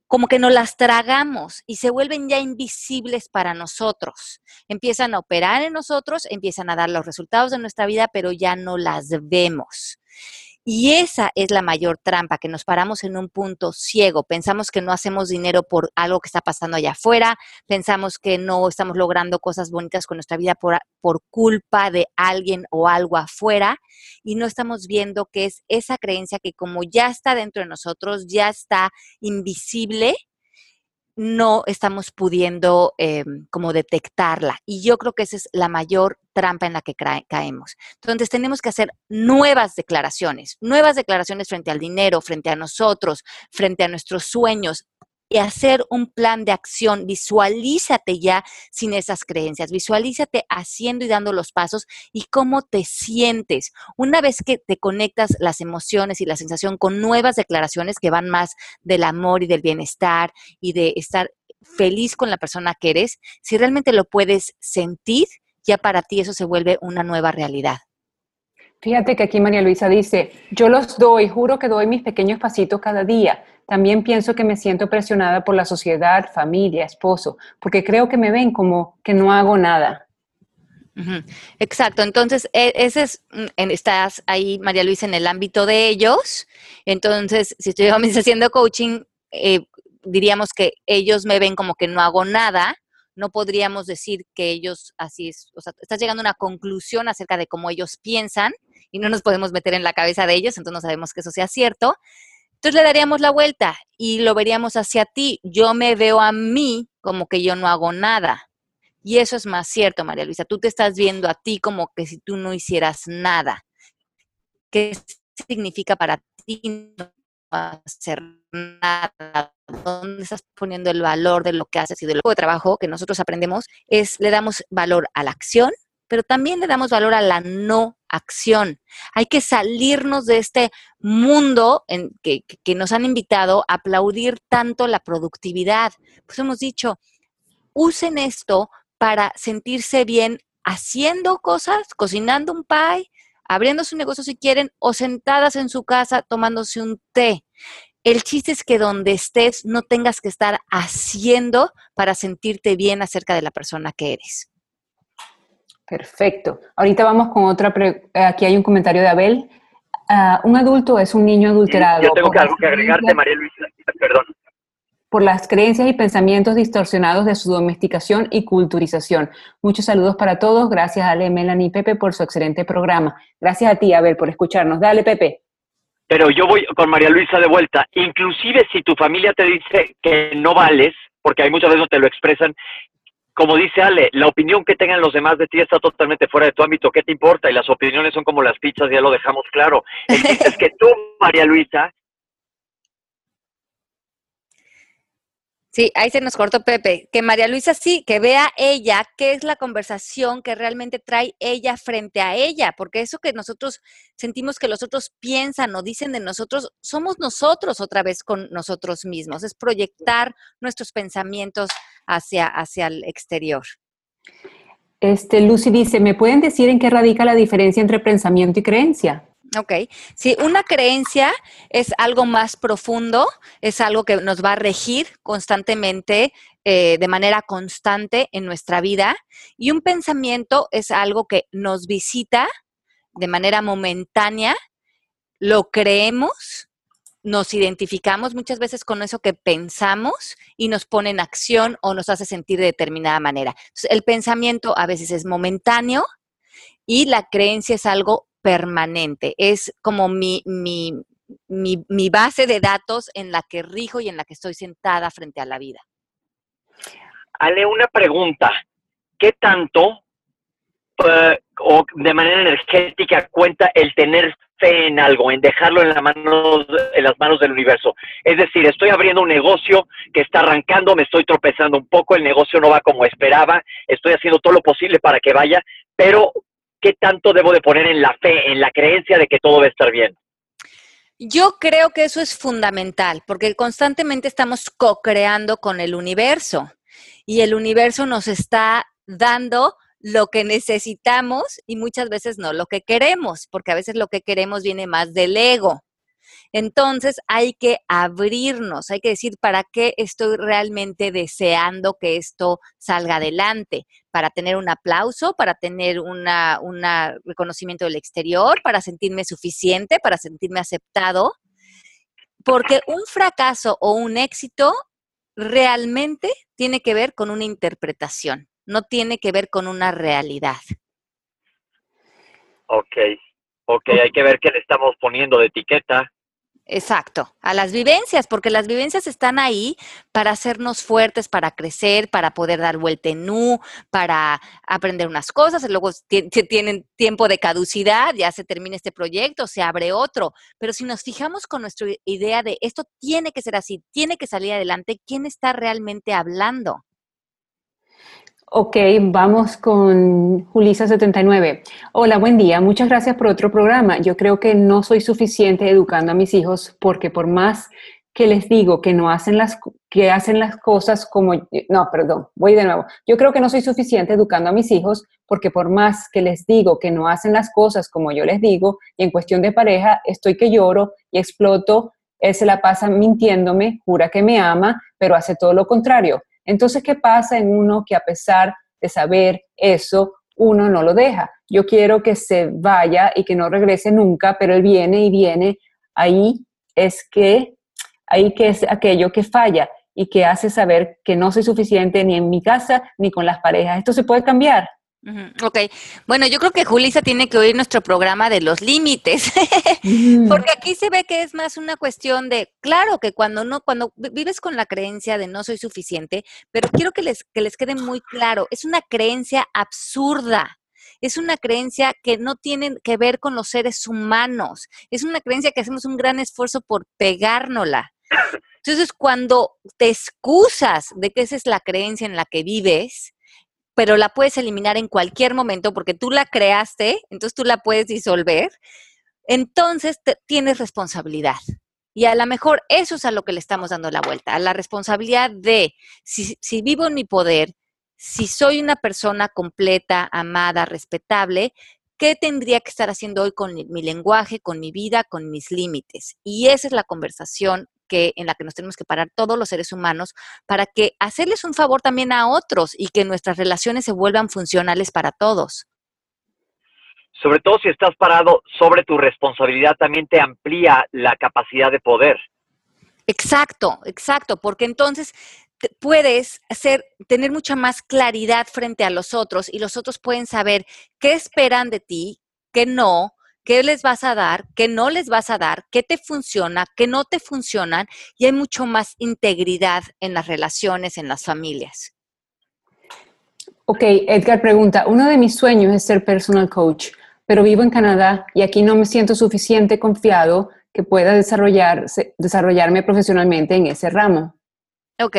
como que nos las tragamos y se vuelven ya invisibles para nosotros. Empiezan a operar en nosotros, empiezan a dar los resultados de nuestra vida, pero ya no las vemos. Y esa es la mayor trampa, que nos paramos en un punto ciego. Pensamos que no hacemos dinero por algo que está pasando allá afuera, pensamos que no estamos logrando cosas bonitas con nuestra vida por, por culpa de alguien o algo afuera y no estamos viendo que es esa creencia que como ya está dentro de nosotros, ya está invisible, no estamos pudiendo eh, como detectarla. Y yo creo que esa es la mayor trampa en la que caemos. Entonces tenemos que hacer nuevas declaraciones, nuevas declaraciones frente al dinero, frente a nosotros, frente a nuestros sueños, y hacer un plan de acción. Visualízate ya sin esas creencias, visualízate haciendo y dando los pasos y cómo te sientes. Una vez que te conectas las emociones y la sensación con nuevas declaraciones que van más del amor y del bienestar y de estar feliz con la persona que eres, si realmente lo puedes sentir, ya para ti eso se vuelve una nueva realidad. Fíjate que aquí María Luisa dice, yo los doy, juro que doy mis pequeños pasitos cada día. También pienso que me siento presionada por la sociedad, familia, esposo, porque creo que me ven como que no hago nada. Exacto, entonces e, ese es, mm, estás ahí, María Luisa, en el ámbito de ellos. Entonces, si estoy haciendo coaching, eh, diríamos que ellos me ven como que no hago nada, no podríamos decir que ellos así es, o sea, estás llegando a una conclusión acerca de cómo ellos piensan y no nos podemos meter en la cabeza de ellos, entonces no sabemos que eso sea cierto. Entonces le daríamos la vuelta y lo veríamos hacia ti. Yo me veo a mí como que yo no hago nada. Y eso es más cierto, María Luisa. Tú te estás viendo a ti como que si tú no hicieras nada. ¿Qué significa para ti no hacer nada? ¿Dónde estás poniendo el valor de lo que haces y de lo de trabajo que nosotros aprendemos? Es le damos valor a la acción, pero también le damos valor a la no acción. Hay que salirnos de este mundo en que, que, nos han invitado a aplaudir tanto la productividad. Pues hemos dicho, usen esto para sentirse bien haciendo cosas, cocinando un pie, abriendo su negocio si quieren, o sentadas en su casa tomándose un té. El chiste es que donde estés no tengas que estar haciendo para sentirte bien acerca de la persona que eres. Perfecto. Ahorita vamos con otra. Aquí hay un comentario de Abel. Uh, un adulto es un niño adulterado. Yo tengo que algo que agregarte, María Luisa. Perdón. Por las creencias y pensamientos distorsionados de su domesticación y culturización. Muchos saludos para todos. Gracias, Ale, Melanie y Pepe, por su excelente programa. Gracias a ti, Abel, por escucharnos. Dale, Pepe. Pero yo voy con María Luisa de vuelta. Inclusive si tu familia te dice que no vales, porque hay muchas veces no te lo expresan, como dice Ale, la opinión que tengan los demás de ti está totalmente fuera de tu ámbito. ¿Qué te importa? Y las opiniones son como las pizzas, ya lo dejamos claro. El es que tú, María Luisa, Sí, ahí se nos cortó Pepe. Que María Luisa sí, que vea ella qué es la conversación que realmente trae ella frente a ella, porque eso que nosotros sentimos que los otros piensan o dicen de nosotros, somos nosotros otra vez con nosotros mismos, es proyectar nuestros pensamientos hacia, hacia el exterior. Este, Lucy dice, ¿me pueden decir en qué radica la diferencia entre pensamiento y creencia? Ok, si una creencia es algo más profundo, es algo que nos va a regir constantemente, eh, de manera constante en nuestra vida, y un pensamiento es algo que nos visita de manera momentánea, lo creemos, nos identificamos muchas veces con eso que pensamos y nos pone en acción o nos hace sentir de determinada manera. el pensamiento a veces es momentáneo y la creencia es algo permanente, es como mi, mi, mi, base de datos en la que rijo y en la que estoy sentada frente a la vida. Ale, una pregunta. ¿Qué tanto eh, o de manera energética cuenta el tener fe en algo, en dejarlo en, la manos, en las manos del universo. Es decir, estoy abriendo un negocio que está arrancando, me estoy tropezando un poco, el negocio no va como esperaba, estoy haciendo todo lo posible para que vaya, pero ¿qué tanto debo de poner en la fe, en la creencia de que todo va a estar bien? Yo creo que eso es fundamental, porque constantemente estamos co-creando con el universo y el universo nos está dando lo que necesitamos y muchas veces no lo que queremos, porque a veces lo que queremos viene más del ego. Entonces hay que abrirnos, hay que decir para qué estoy realmente deseando que esto salga adelante, para tener un aplauso, para tener un reconocimiento del exterior, para sentirme suficiente, para sentirme aceptado, porque un fracaso o un éxito realmente tiene que ver con una interpretación no tiene que ver con una realidad. Ok, ok, hay que ver qué le estamos poniendo de etiqueta. Exacto, a las vivencias, porque las vivencias están ahí para hacernos fuertes, para crecer, para poder dar vuelta en U, para aprender unas cosas, y luego tienen tiempo de caducidad, ya se termina este proyecto, se abre otro, pero si nos fijamos con nuestra idea de esto tiene que ser así, tiene que salir adelante, ¿quién está realmente hablando? Ok, vamos con Julisa79. Hola, buen día. Muchas gracias por otro programa. Yo creo que no soy suficiente educando a mis hijos porque por más que les digo que no hacen las que hacen las cosas como no, perdón, voy de nuevo. Yo creo que no soy suficiente educando a mis hijos porque por más que les digo que no hacen las cosas como yo les digo, y en cuestión de pareja estoy que lloro y exploto, él se la pasa mintiéndome, jura que me ama, pero hace todo lo contrario. Entonces, ¿qué pasa en uno que a pesar de saber eso, uno no lo deja? Yo quiero que se vaya y que no regrese nunca, pero él viene y viene. Ahí es que, ahí que es aquello que falla y que hace saber que no soy suficiente ni en mi casa ni con las parejas. Esto se puede cambiar. Ok, bueno, yo creo que Julisa tiene que oír nuestro programa de los límites, porque aquí se ve que es más una cuestión de, claro, que cuando no, cuando vives con la creencia de no soy suficiente, pero quiero que les, que les quede muy claro, es una creencia absurda. Es una creencia que no tiene que ver con los seres humanos. Es una creencia que hacemos un gran esfuerzo por pegárnosla. Entonces, cuando te excusas de que esa es la creencia en la que vives, pero la puedes eliminar en cualquier momento porque tú la creaste, entonces tú la puedes disolver, entonces tienes responsabilidad. Y a lo mejor eso es a lo que le estamos dando la vuelta, a la responsabilidad de si, si vivo en mi poder, si soy una persona completa, amada, respetable, ¿qué tendría que estar haciendo hoy con mi lenguaje, con mi vida, con mis límites? Y esa es la conversación que, en la que nos tenemos que parar todos los seres humanos para que hacerles un favor también a otros y que nuestras relaciones se vuelvan funcionales para todos. Sobre todo si estás parado sobre tu responsabilidad, también te amplía la capacidad de poder. Exacto, exacto, porque entonces puedes hacer, tener mucha más claridad frente a los otros y los otros pueden saber qué esperan de ti, qué no, qué les vas a dar, qué no les vas a dar, qué te funciona, qué no te funcionan y hay mucho más integridad en las relaciones, en las familias. Ok, Edgar pregunta, uno de mis sueños es ser personal coach, pero vivo en Canadá y aquí no me siento suficiente confiado que pueda desarrollar, desarrollarme profesionalmente en ese ramo. Ok,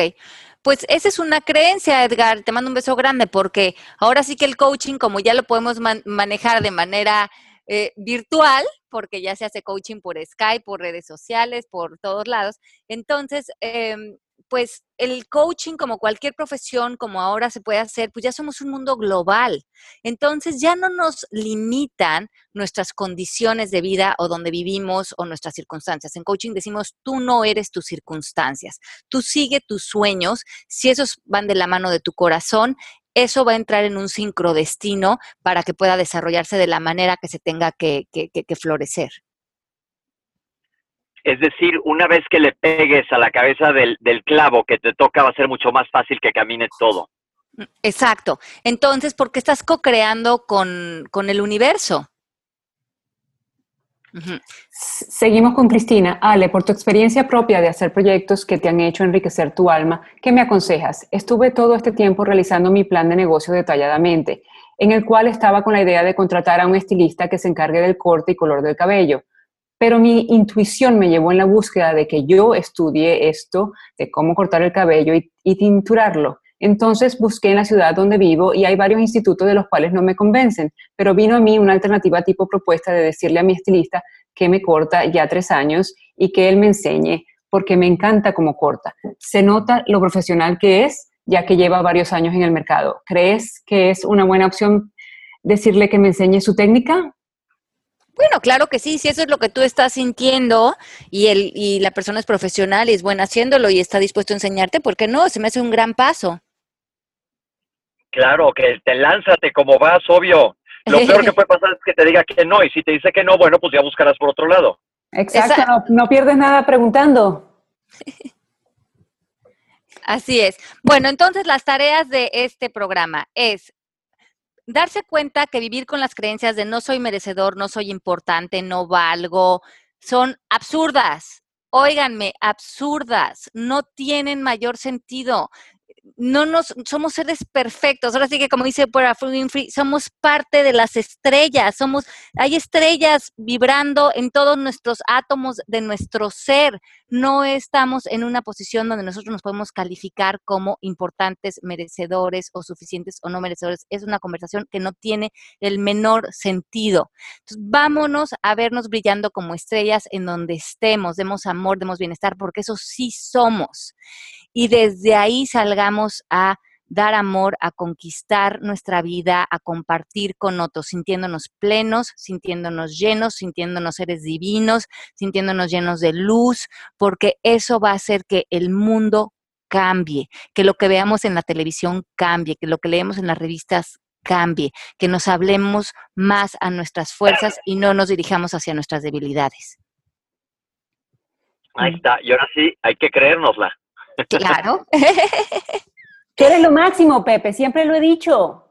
pues esa es una creencia, Edgar. Te mando un beso grande porque ahora sí que el coaching, como ya lo podemos manejar de manera eh, virtual, porque ya se hace coaching por Skype, por redes sociales, por todos lados. Entonces, em, pues el coaching, como cualquier profesión, como ahora se puede hacer, pues ya somos un mundo global. Entonces ya no nos limitan nuestras condiciones de vida o donde vivimos o nuestras circunstancias. En coaching decimos, tú no eres tus circunstancias, tú sigue tus sueños, si esos van de la mano de tu corazón eso va a entrar en un sincrodestino para que pueda desarrollarse de la manera que se tenga que, florecer. Es decir, una vez que le pegues a la cabeza del, clavo que te toca, va a ser mucho más fácil que camine todo. Exacto. Entonces, ¿por qué estás co-creando con, con el universo? Seguimos con Cristina. Ale, por tu experiencia propia de hacer proyectos que te han hecho enriquecer tu alma, ¿qué me aconsejas? Estuve todo este tiempo realizando mi plan de negocio detalladamente, en el cual estaba con la idea de contratar a un estilista que se encargue del corte y color del cabello. Pero mi intuición me llevó en la búsqueda de que yo estudie esto, de cómo cortar el cabello y, tinturarlo. Entonces busqué en la ciudad donde vivo y hay varios institutos de los cuales no me convencen, pero vino a mí una alternativa tipo propuesta de decirle a mi estilista que me corta ya tres años y que él me enseñe porque me encanta cómo corta. Se nota lo profesional que es, ya que lleva varios años en el mercado. ¿Crees que es una buena opción decirle que me enseñe su técnica? Bueno, claro que sí, si eso es lo que tú estás sintiendo y, el, y la persona es profesional y es buena haciéndolo y está dispuesto a enseñarte, ¿por qué no? Se me hace un gran paso. Claro, que te lánzate como vas, obvio. Lo peor que puede pasar es que te diga que no, y si te dice que no, bueno, pues ya buscarás por otro lado. Exacto, no, pierdes nada preguntando. Así es. Bueno, entonces las tareas de este programa es darse cuenta que vivir con las creencias de no soy merecedor, no soy importante, no valgo, son absurdas. Óiganme, absurdas, no tienen mayor sentido no nos, somos seres perfectos. Ahora sí que como dice Oprah Winfrey, somos parte de las estrellas, somos, hay estrellas vibrando en todos nuestros átomos de nuestro ser. No estamos en una posición donde nosotros nos podemos calificar como importantes, merecedores o suficientes o no merecedores. Es una conversación que no tiene el menor sentido. Entonces, vámonos a vernos brillando como estrellas en donde estemos, demos amor, demos bienestar, porque eso sí somos y desde ahí salgamos a dar amor, a conquistar nuestra vida, a compartir con otros, sintiéndonos plenos, sintiéndonos llenos, sintiéndonos seres divinos, sintiéndonos llenos de luz, porque eso va a hacer que el mundo cambie, que lo que veamos en la televisión cambie, que lo que leemos en las revistas cambie, que nos hablemos más a nuestras fuerzas y no nos dirijamos hacia nuestras debilidades. Ahí está, y ahora sí, hay que creérnosla. Claro. Tú eres lo máximo, Pepe, siempre lo he dicho.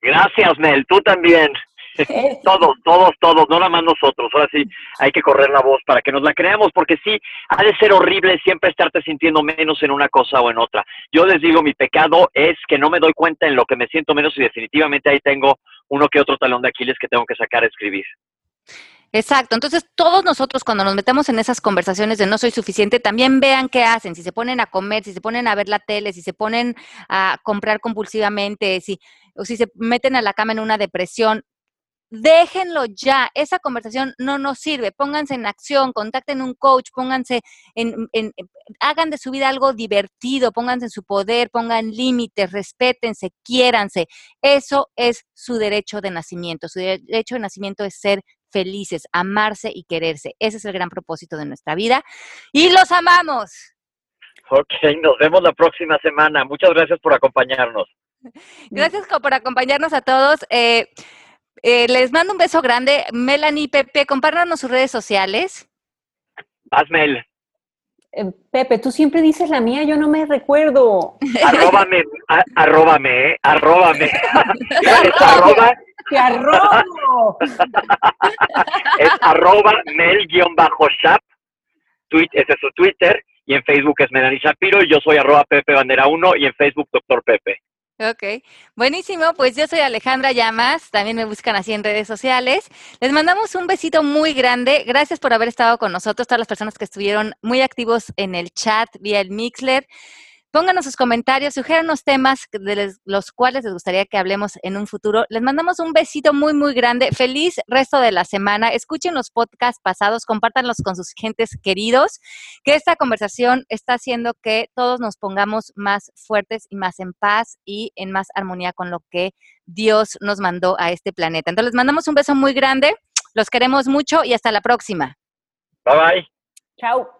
Gracias, Mel, tú también. todos, todos, todos, no nada más nosotros. Ahora sí, hay que correr la voz para que nos la creamos, porque sí, ha de ser horrible siempre estarte sintiendo menos en una cosa o en otra. Yo les digo, mi pecado es que no me doy cuenta en lo que me siento menos y definitivamente ahí tengo uno que otro talón de Aquiles que tengo que sacar a escribir. Exacto. Entonces, todos nosotros cuando nos metemos en esas conversaciones de no soy suficiente, también vean qué hacen, si se ponen a comer, si se ponen a ver la tele, si se ponen a comprar compulsivamente, si, o si se meten a la cama en una depresión. Déjenlo ya, esa conversación no nos sirve. Pónganse en acción, contacten un coach, pónganse en, hagan de su vida algo divertido, pónganse en su poder, pongan límites, respétense, quiéranse. Eso es su derecho de nacimiento. Su derecho de nacimiento es ser felices, amarse y quererse. Ese es el gran propósito de nuestra vida. Y los amamos. Ok, nos vemos la próxima semana. Muchas gracias por acompañarnos. Gracias por acompañarnos a todos. Eh, eh, les mando un beso grande. Melanie, Pepe, compártanos sus redes sociales. Hazmel. Eh, Pepe, tú siempre dices la mía, yo no me recuerdo. arróbame, arróbame, arróbame. arroba ¡Te arrobo! es arroba mel-shap, ese es su Twitter, y en Facebook es Melanie Shapiro, y yo soy arroba Pepe Bandera 1, y en Facebook Doctor Pepe. Ok, buenísimo. Pues yo soy Alejandra Llamas, también me buscan así en redes sociales. Les mandamos un besito muy grande. Gracias por haber estado con nosotros, todas las personas que estuvieron muy activos en el chat vía el Mixler. Pónganos sus comentarios, los temas de los cuales les gustaría que hablemos en un futuro. Les mandamos un besito muy, muy grande. Feliz resto de la semana. Escuchen los podcasts pasados, compártanlos con sus gentes queridos, que esta conversación está haciendo que todos nos pongamos más fuertes y más en paz y en más armonía con lo que Dios nos mandó a este planeta. Entonces, les mandamos un beso muy grande. Los queremos mucho y hasta la próxima. Bye bye. Chao.